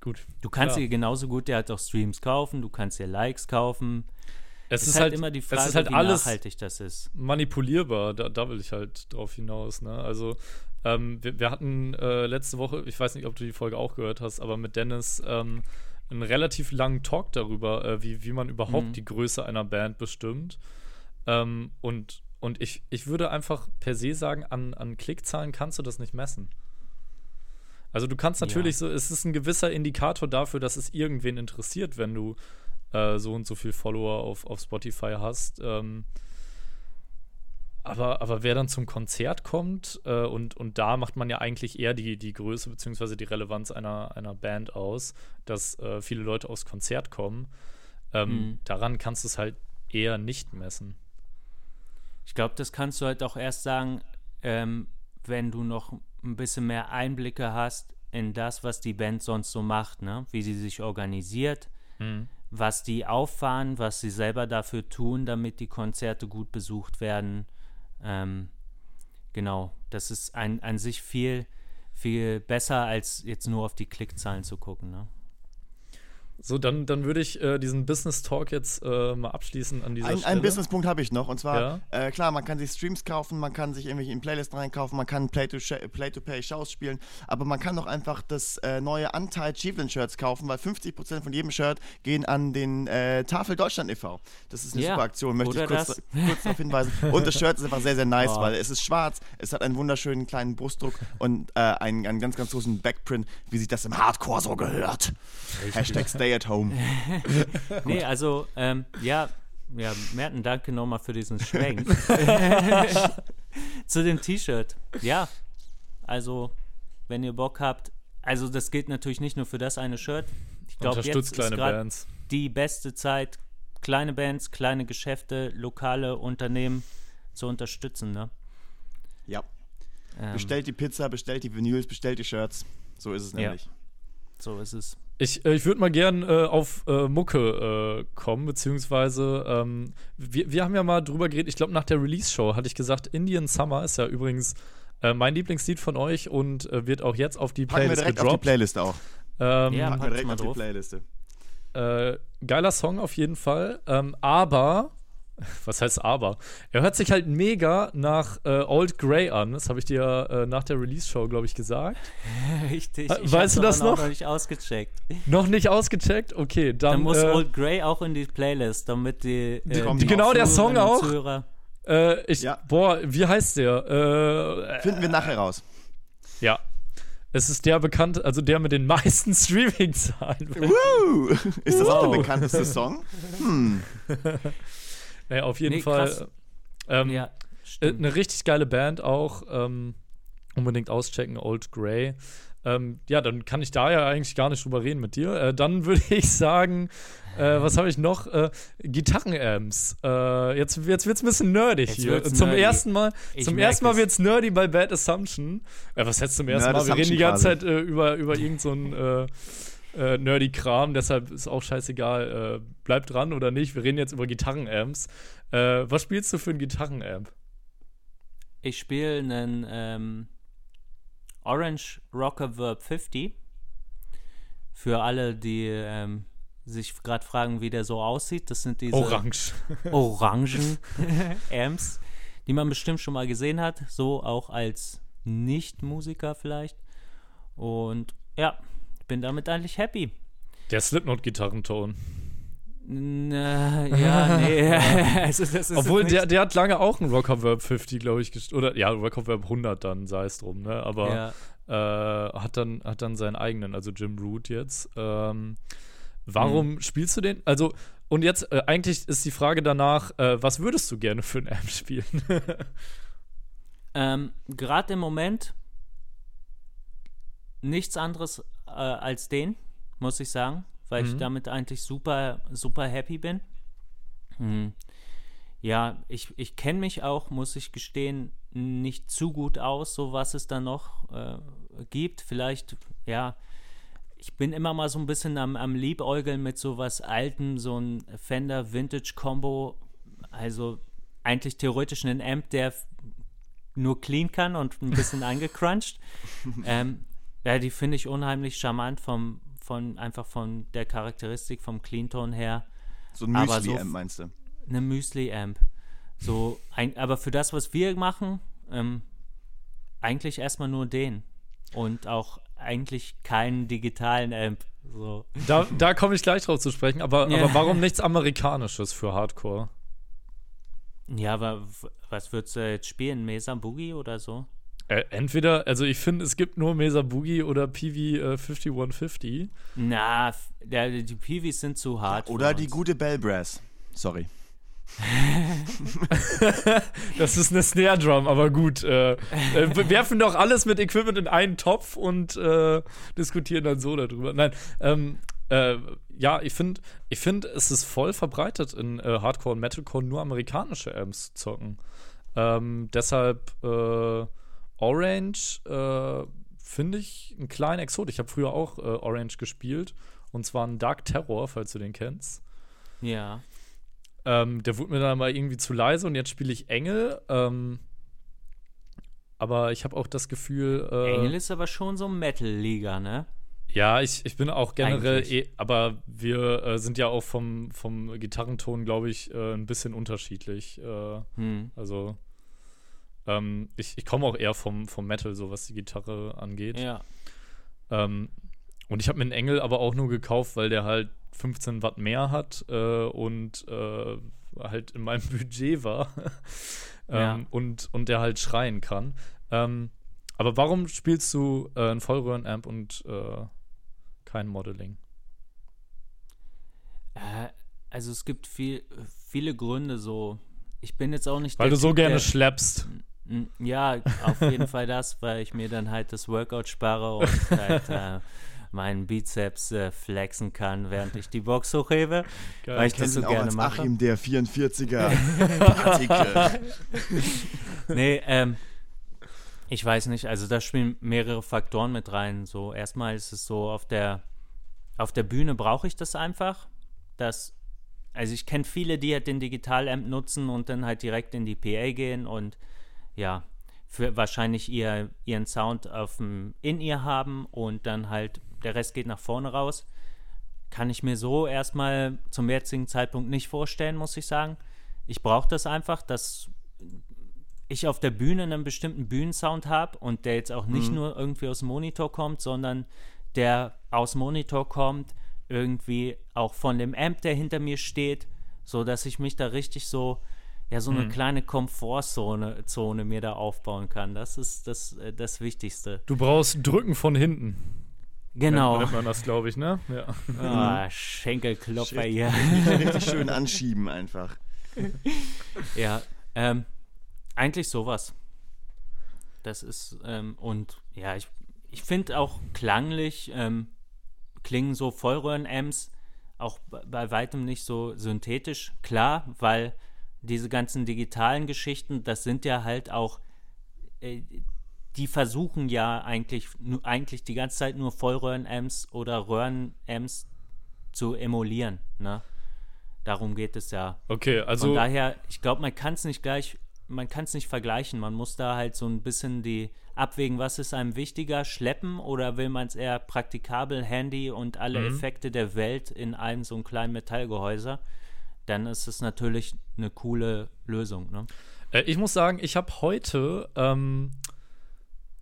Gut. Du kannst dir genauso gut der hat auch Streams kaufen, du kannst dir Likes kaufen. Es, es ist, halt, halt, immer die Frage, es ist halt wie alles nachhaltig das ist. Manipulierbar, da, da will ich halt drauf hinaus. Ne? Also, ähm, wir, wir, hatten äh, letzte Woche, ich weiß nicht, ob du die Folge auch gehört hast, aber mit Dennis ähm, einen relativ langen Talk darüber, äh, wie, wie man überhaupt mhm. die Größe einer Band bestimmt. Ähm, und und ich, ich würde einfach per se sagen, an, an Klickzahlen kannst du das nicht messen. Also du kannst natürlich ja. so, es ist ein gewisser Indikator dafür, dass es irgendwen interessiert, wenn du äh, so und so viel Follower auf, auf Spotify hast. Ähm, aber, aber wer dann zum Konzert kommt, äh, und, und da macht man ja eigentlich eher die, die Größe bzw. die Relevanz einer, einer Band aus, dass äh, viele Leute aufs Konzert kommen, ähm, mhm. daran kannst du es halt eher nicht messen. Ich glaube, das kannst du halt auch erst sagen, ähm, wenn du noch ein bisschen mehr Einblicke hast in das, was die Band sonst so macht, ne? wie sie sich organisiert, mhm. Was die auffahren, was sie selber dafür tun, damit die Konzerte gut besucht werden. Ähm, genau, das ist ein, an sich viel, viel besser, als jetzt nur auf die Klickzahlen zu gucken. Ne? So, dann, dann würde ich äh, diesen Business Talk jetzt äh, mal abschließen an dieser ein, Stelle. Einen Business-Punkt habe ich noch. Und zwar, ja? äh, klar, man kann sich Streams kaufen, man kann sich irgendwelche in Playlists reinkaufen, man kann Play-to-Pay-Shows spielen, aber man kann auch einfach das äh, neue Untied Chiefland-Shirts kaufen, weil 50% von jedem Shirt gehen an den äh, Tafel Deutschland e.V. Das ist eine ja. super Aktion, möchte Oder ich kurz, kurz darauf hinweisen. Und das Shirt ist einfach sehr, sehr nice, oh. weil es ist schwarz, es hat einen wunderschönen kleinen Brustdruck und äh, einen, einen ganz, ganz großen Backprint, wie sich das im Hardcore so gehört. Hashtag Stay at Home. *laughs* nee, also, ähm, ja, ja, Merten, danke nochmal für diesen Schwenk. *laughs* Zu dem T-Shirt. Ja, also, wenn ihr Bock habt, also das gilt natürlich nicht nur für das eine Shirt. Ich glaube, jetzt ist gerade die beste Zeit, kleine Bands, kleine Geschäfte, lokale Unternehmen zu unterstützen, ne? Ja. Ähm, bestellt die Pizza, bestellt die Vinyls, bestellt die Shirts. So ist es nämlich. Ja. So ist es. Ich, äh, ich würde mal gern äh, auf äh, Mucke äh, kommen, beziehungsweise ähm, wir, wir haben ja mal drüber geredet, ich glaube nach der Release-Show hatte ich gesagt, Indian Summer ist ja übrigens äh, mein Lieblingslied von euch und äh, wird auch jetzt auf die Playlist packen wir direkt gedroppt. auf die Playlist auch. Ähm, ja, packen wir direkt auf die Playliste. geiler Song auf jeden Fall, ähm, aber *laughs* was heißt aber? Er hört sich halt mega nach äh, Old Grey an. Das habe ich dir äh, nach der Release-Show, glaube ich, gesagt. *laughs* Richtig. Ich weißt du das noch? noch nicht ausgecheckt. *laughs* Noch nicht ausgecheckt? Okay, dann. Dann muss äh, Old Grey auch in die Playlist, damit die. die, die genau, der Song auch. Äh, ich, ja. Boah, wie heißt der? Äh, Finden wir nachher raus. Ja, es ist der bekannt, also der mit den meisten Streaming-Zahlen. Ist das wow. auch der bekannteste Song? Hm. Naja, auf jeden nee, Fall. Ähm, ja, äh, eine richtig geile Band auch. Ähm, unbedingt auschecken, Old Grey. Ähm, ja, dann kann ich da ja eigentlich gar nicht drüber reden mit dir. Äh, dann *laughs* würde ich sagen, äh, was habe ich noch? Äh, Gitarrenamps. Äh, jetzt jetzt wird es ein bisschen nerdig jetzt hier. Zum nerdy. ersten Mal, ich zum ersten Mal wird es nerdy bei Bad Assumption. Äh, was heißt zum ersten Nerd Mal? Wir reden die ganze Zeit äh, über, über irgendeinen so äh, nerdy Kram, deshalb ist auch scheißegal, äh, bleib dran oder nicht. Wir reden jetzt über Gitarrenamps. Äh, was spielst du für ein Gitarrenamp? Ich spiele einen ähm, Orange Rocker Verb 50. Für alle, die ähm, sich gerade fragen, wie der so aussieht, das sind diese Orange. *laughs* orangen *laughs* Amps, die man bestimmt schon mal gesehen hat, so auch als Nicht-Musiker vielleicht. Und ja, bin damit eigentlich happy. Der Slipknot-Gitarrenton. Na, ja, nee. *laughs* *laughs* also, Obwohl, der, der hat lange auch einen Rocker Verb 50, glaube ich, oder ja, Rocker Verb 100 dann, sei es drum, ne? Aber, ja. äh, hat, dann, hat dann seinen eigenen, also Jim Root jetzt. Ähm, warum mhm. spielst du den? Also, und jetzt äh, eigentlich ist die Frage danach, äh, was würdest du gerne für einen Amp *laughs* spielen? ähm, Gerade im Moment nichts anderes äh, als den, muss ich sagen, weil mhm. ich damit eigentlich super, super happy bin. Mhm. Ja, ich, ich kenne mich auch, muss ich gestehen, nicht zu gut aus, so was es da noch äh, gibt. Vielleicht, ja, ich bin immer mal so ein bisschen am, am Liebäugeln mit so was Altem, so ein Fender Vintage Combo. Also eigentlich theoretisch ein Amp, der nur clean kann und ein bisschen *laughs* angecrunched. ähm, ja, die finde ich unheimlich charmant vom, von, einfach von der Charakteristik, vom Clean-Ton her. So ein Müsli-Amp so, meinst du? Eine Müsli-Amp. So, ein, aber für das, was wir machen, ähm, eigentlich erstmal nur den. Und auch eigentlich keinen digitalen Amp. So. Da, da komme ich gleich drauf zu sprechen, aber, ja. aber warum nichts Amerikanisches für Hardcore? Ja, aber was würdest du jetzt spielen? Mesa Boogie oder so? Äh, entweder, also ich finde, es gibt nur Mesa Boogie oder PV äh, 5150. Na, der, die PVs sind zu hart. Oder die gute Bell Brass. Sorry. *laughs* das ist eine Snare Drum, aber gut. Äh, äh, werfen doch alles mit Equipment in einen Topf und äh, diskutieren dann so darüber. Nein, ähm, äh, ja, ich finde, ich find, es ist voll verbreitet in äh, Hardcore und Metalcore nur amerikanische Amps zocken. Ähm, deshalb äh, Orange finde ich einen kleinen Exot. Ich habe früher auch Orange gespielt und zwar ein Dark Terror, falls du den kennst. Ja. Ähm, der wurde mir dann mal irgendwie zu leise und jetzt spiele ich Engel. Ähm, aber ich habe auch das Gefühl. Äh, Engel ist aber schon so Metal-Liga, ne? Ja, ich, ich bin auch generell, eh, aber wir äh, sind ja auch vom, vom Gitarrenton, glaube ich, äh, ein bisschen unterschiedlich. Äh, hm. Also, ähm, ich, ich komme auch eher vom, vom Metal, so was die Gitarre angeht. Ja. Ähm, und ich habe mir einen Engel aber auch nur gekauft, weil der halt 15 Watt mehr hat äh, und äh, halt in meinem *laughs* Budget war ähm, ja. und, und der halt schreien kann. Ähm, aber warum spielst du äh, ein Vollröhrenamp und äh, kein Modeling? Äh, also es gibt viel, viele Gründe so. Ich bin jetzt auch nicht Weil du so typ, gerne schleppst. Ja, auf jeden Fall das, weil ich mir dann halt das Workout spare und halt äh, meinen Bizeps äh, flexen kann, während ich die Box hochhebe. Geil. Weil ich das so gerne mache. Achim, der 44er *laughs* Partikel. nee, ähm, ich weiß nicht, also da spielen mehrere Faktoren mit rein. So, erstmal ist es so, auf der, auf der Bühne brauche ich das einfach. Dass, also ich kenne viele, die halt den Digitalamp nutzen und dann halt direkt in die PA gehen und ja, für wahrscheinlich ihr, ihren Sound auf dem In-Ear haben und dann halt der Rest geht nach vorne raus. Kann ich mir so erstmal zum jetzigen Zeitpunkt nicht vorstellen, muss ich sagen. Ich brauche das einfach, dass ich auf der Bühne einen bestimmten Bühnensound habe und der jetzt auch nicht mhm. nur irgendwie aus dem Monitor kommt, sondern der aus Monitor kommt, irgendwie auch von dem Amp, der hinter mir steht, so dass ich mich da richtig so ja so eine mhm. kleine Komfortzone Zone mir da aufbauen kann. Das ist das, äh, das Wichtigste. Du brauchst Drücken von hinten. Genau. Nennt man das, glaube ich, ne? Ja. Ah, Schenkelklopfer hier. *laughs* *laughs* Richtig schön anschieben einfach. Ja, ähm, eigentlich sowas. Das ist, ähm, und ja, ich, ich finde auch klanglich ähm, klingen so Vollröhren-Amps auch bei weitem nicht so synthetisch. Klar, weil diese ganzen digitalen Geschichten, das sind ja halt auch äh, die versuchen ja eigentlich, eigentlich die ganze Zeit nur Vollröhren-Amps oder Röhren-Amps zu emulieren. Ne? Darum geht es ja. Okay, also. Von daher, ich glaube, man kann es nicht gleich, man kann es nicht vergleichen. Man muss da halt so ein bisschen die abwägen, was ist einem wichtiger, schleppen oder will man es eher praktikabel, Handy und alle mhm. Effekte der Welt in einem so einem kleinen Metallgehäuse. Dann ist es natürlich eine coole Lösung. Ne? Äh, ich muss sagen, ich habe heute ähm,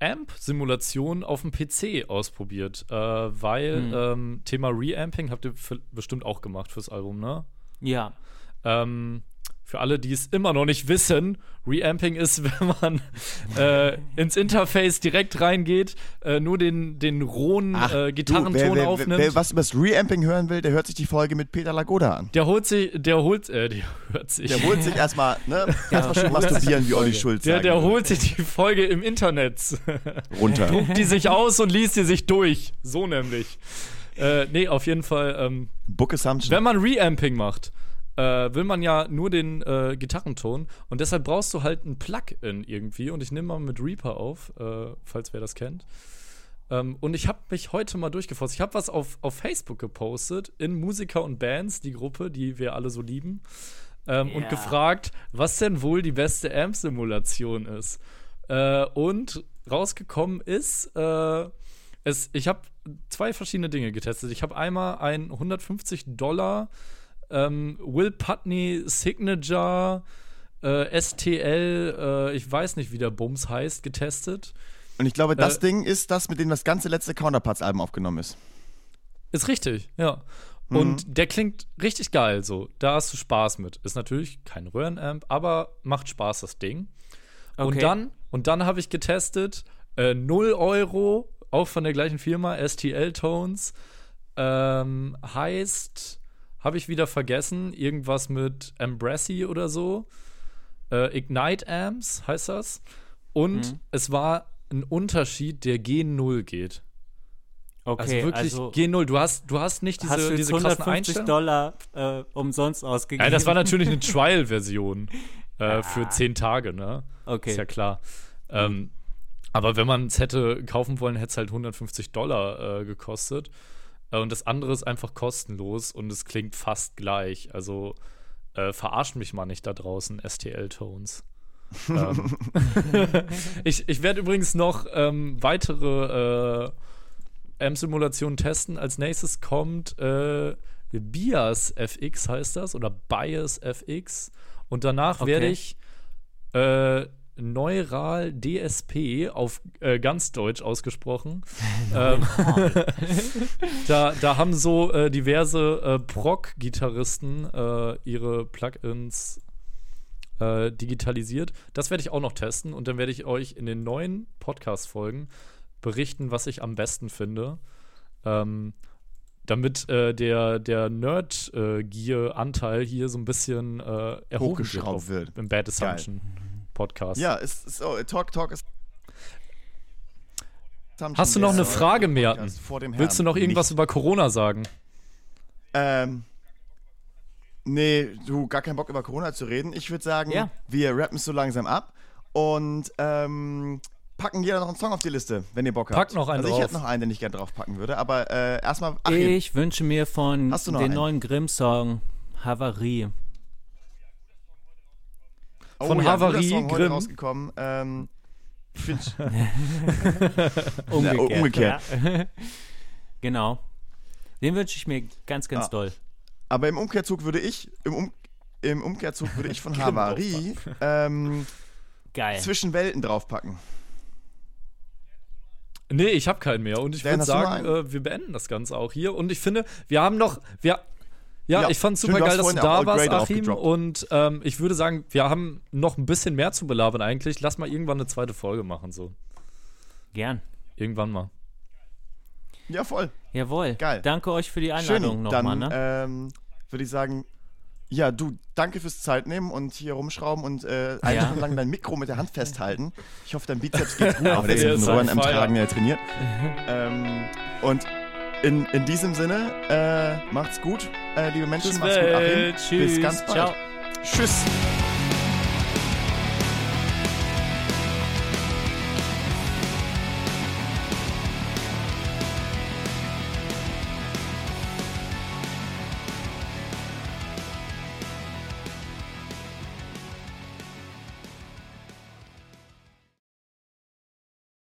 Amp-Simulation auf dem PC ausprobiert, äh, weil mhm. ähm, Thema Reamping habt ihr bestimmt auch gemacht fürs Album, ne? Ja. Ähm, für alle, die es immer noch nicht wissen, Reamping ist, *laughs* wenn man äh, ins Interface direkt reingeht, äh, nur den, den rohen Ach, äh, Gitarrenton du, wer, wer, aufnimmt. Wer was über das Reamping hören will, der hört sich die Folge mit Peter Lagoda an. Der holt sich, der holt, äh, der hört sich. Der holt sich *laughs* erstmal, ne? Erstmal schön *laughs* masturbieren, wie Olli Schulz Der, der holt sich die Folge im Internet. Runter. Druckt die sich aus und liest die sich durch. So nämlich. Äh, nee, auf jeden Fall. Ähm, Book Assumption. Wenn man Reamping macht, äh, will man ja nur den äh, Gitarrenton und deshalb brauchst du halt ein Plugin irgendwie und ich nehme mal mit Reaper auf, äh, falls wer das kennt. Ähm, und ich habe mich heute mal durchgeforscht. Ich habe was auf, auf Facebook gepostet in Musiker und Bands, die Gruppe, die wir alle so lieben, ähm, yeah. und gefragt, was denn wohl die beste Amp-Simulation ist. Äh, und rausgekommen ist, äh, es, ich habe zwei verschiedene Dinge getestet. Ich habe einmal ein 150 Dollar ähm, Will Putney Signature äh, STL, äh, ich weiß nicht, wie der Bums heißt, getestet. Und ich glaube, das äh, Ding ist das, mit dem das ganze letzte Counterparts-Album aufgenommen ist. Ist richtig, ja. Mhm. Und der klingt richtig geil so. Da hast du Spaß mit. Ist natürlich kein Röhrenamp, aber macht Spaß, das Ding. Okay. Und dann, und dann habe ich getestet, äh, 0 Euro, auch von der gleichen Firma, STL Tones. Ähm, heißt habe ich wieder vergessen. Irgendwas mit Embracy oder so. Äh, Ignite Amps heißt das. Und mhm. es war ein Unterschied, der G0 geht. Okay, also wirklich also G0. Du hast, du hast nicht diese, hast du diese 150 Dollar äh, umsonst ausgegeben. Ja, das war natürlich eine *laughs* Trial-Version äh, ah. für 10 Tage, ne? Okay. Ist ja klar. Ähm, aber wenn man es hätte kaufen wollen, hätte es halt 150 Dollar äh, gekostet. Äh, und das andere ist einfach kostenlos und es klingt fast gleich. Also äh, verarscht mich mal nicht da draußen, STL-Tones. ähm. *laughs* ich ich werde übrigens noch ähm, weitere äh, M-Simulationen testen. Als nächstes kommt äh, Bias FX heißt das oder Bias FX. Und danach okay. werde ich äh, Neural DSP auf äh, ganz Deutsch ausgesprochen. *laughs* ähm, *laughs* da, da haben so äh, diverse äh, Proc-Gitarristen äh, ihre Plugins äh, digitalisiert. Das werde ich auch noch testen und dann werde ich euch in den neuen Podcast-Folgen berichten, was ich am besten finde. Ähm, damit äh, der, der Nerd-Gear-Anteil hier so ein bisschen äh, erhoben wird, wird im Bad Assumption. Geil. Podcast. Ja, ist, ist oh, Talk Talk ist. Hast du noch eine Frage, Merten? Willst du noch irgendwas über Corona sagen? Ähm. Nee, du, gar keinen Bock über Corona zu reden. Ich würde sagen, ja. wir rappen so langsam ab und ähm, packen jeder noch einen Song auf die Liste, wenn ihr Bock habt. Pack noch einen also drauf. ich hätte noch einen, den ich gerne drauf packen würde, aber äh, erstmal Ich wünsche mir von den einen? neuen Grimm-Song Havarie. Oh, von ja, Havarie Song Grimm. rausgekommen. Ähm, *laughs* umgekehrt. Ja, umgekehrt. *laughs* Ja. genau. Den wünsche ich mir ganz, ganz ah. doll. Aber im Umkehrzug würde ich, im, um, im Umkehrzug würde ich von *laughs* Havarie ähm, Geil. zwischen Welten draufpacken. Nee, ich habe keinen mehr. Und ich würde sagen, äh, wir beenden das Ganze auch hier. Und ich finde, wir haben noch, wir, ja, ja, ich fand es super geil, dass du da warst, Achim. Und ähm, ich würde sagen, wir haben noch ein bisschen mehr zu belabern eigentlich. Lass mal irgendwann eine zweite Folge machen, so. Gern. Irgendwann mal. Ja, voll. Jawohl. Geil. Danke euch für die Einladung nochmal, ne? Ähm, würde ich sagen, ja, du, danke fürs Zeitnehmen und hier rumschrauben und äh, eine ja. Stunde lang dein Mikro mit der Hand festhalten. Ich hoffe, dein Bizeps geht *laughs* gut, aber der ist mit den Rohren am Tragen ja trainiert. *laughs* ähm, und in, in diesem Sinne, äh, macht's gut, äh, liebe Menschen. Bis macht's gut, Achim. Tschüss. Bis ganz bald. Ciao. Tschüss.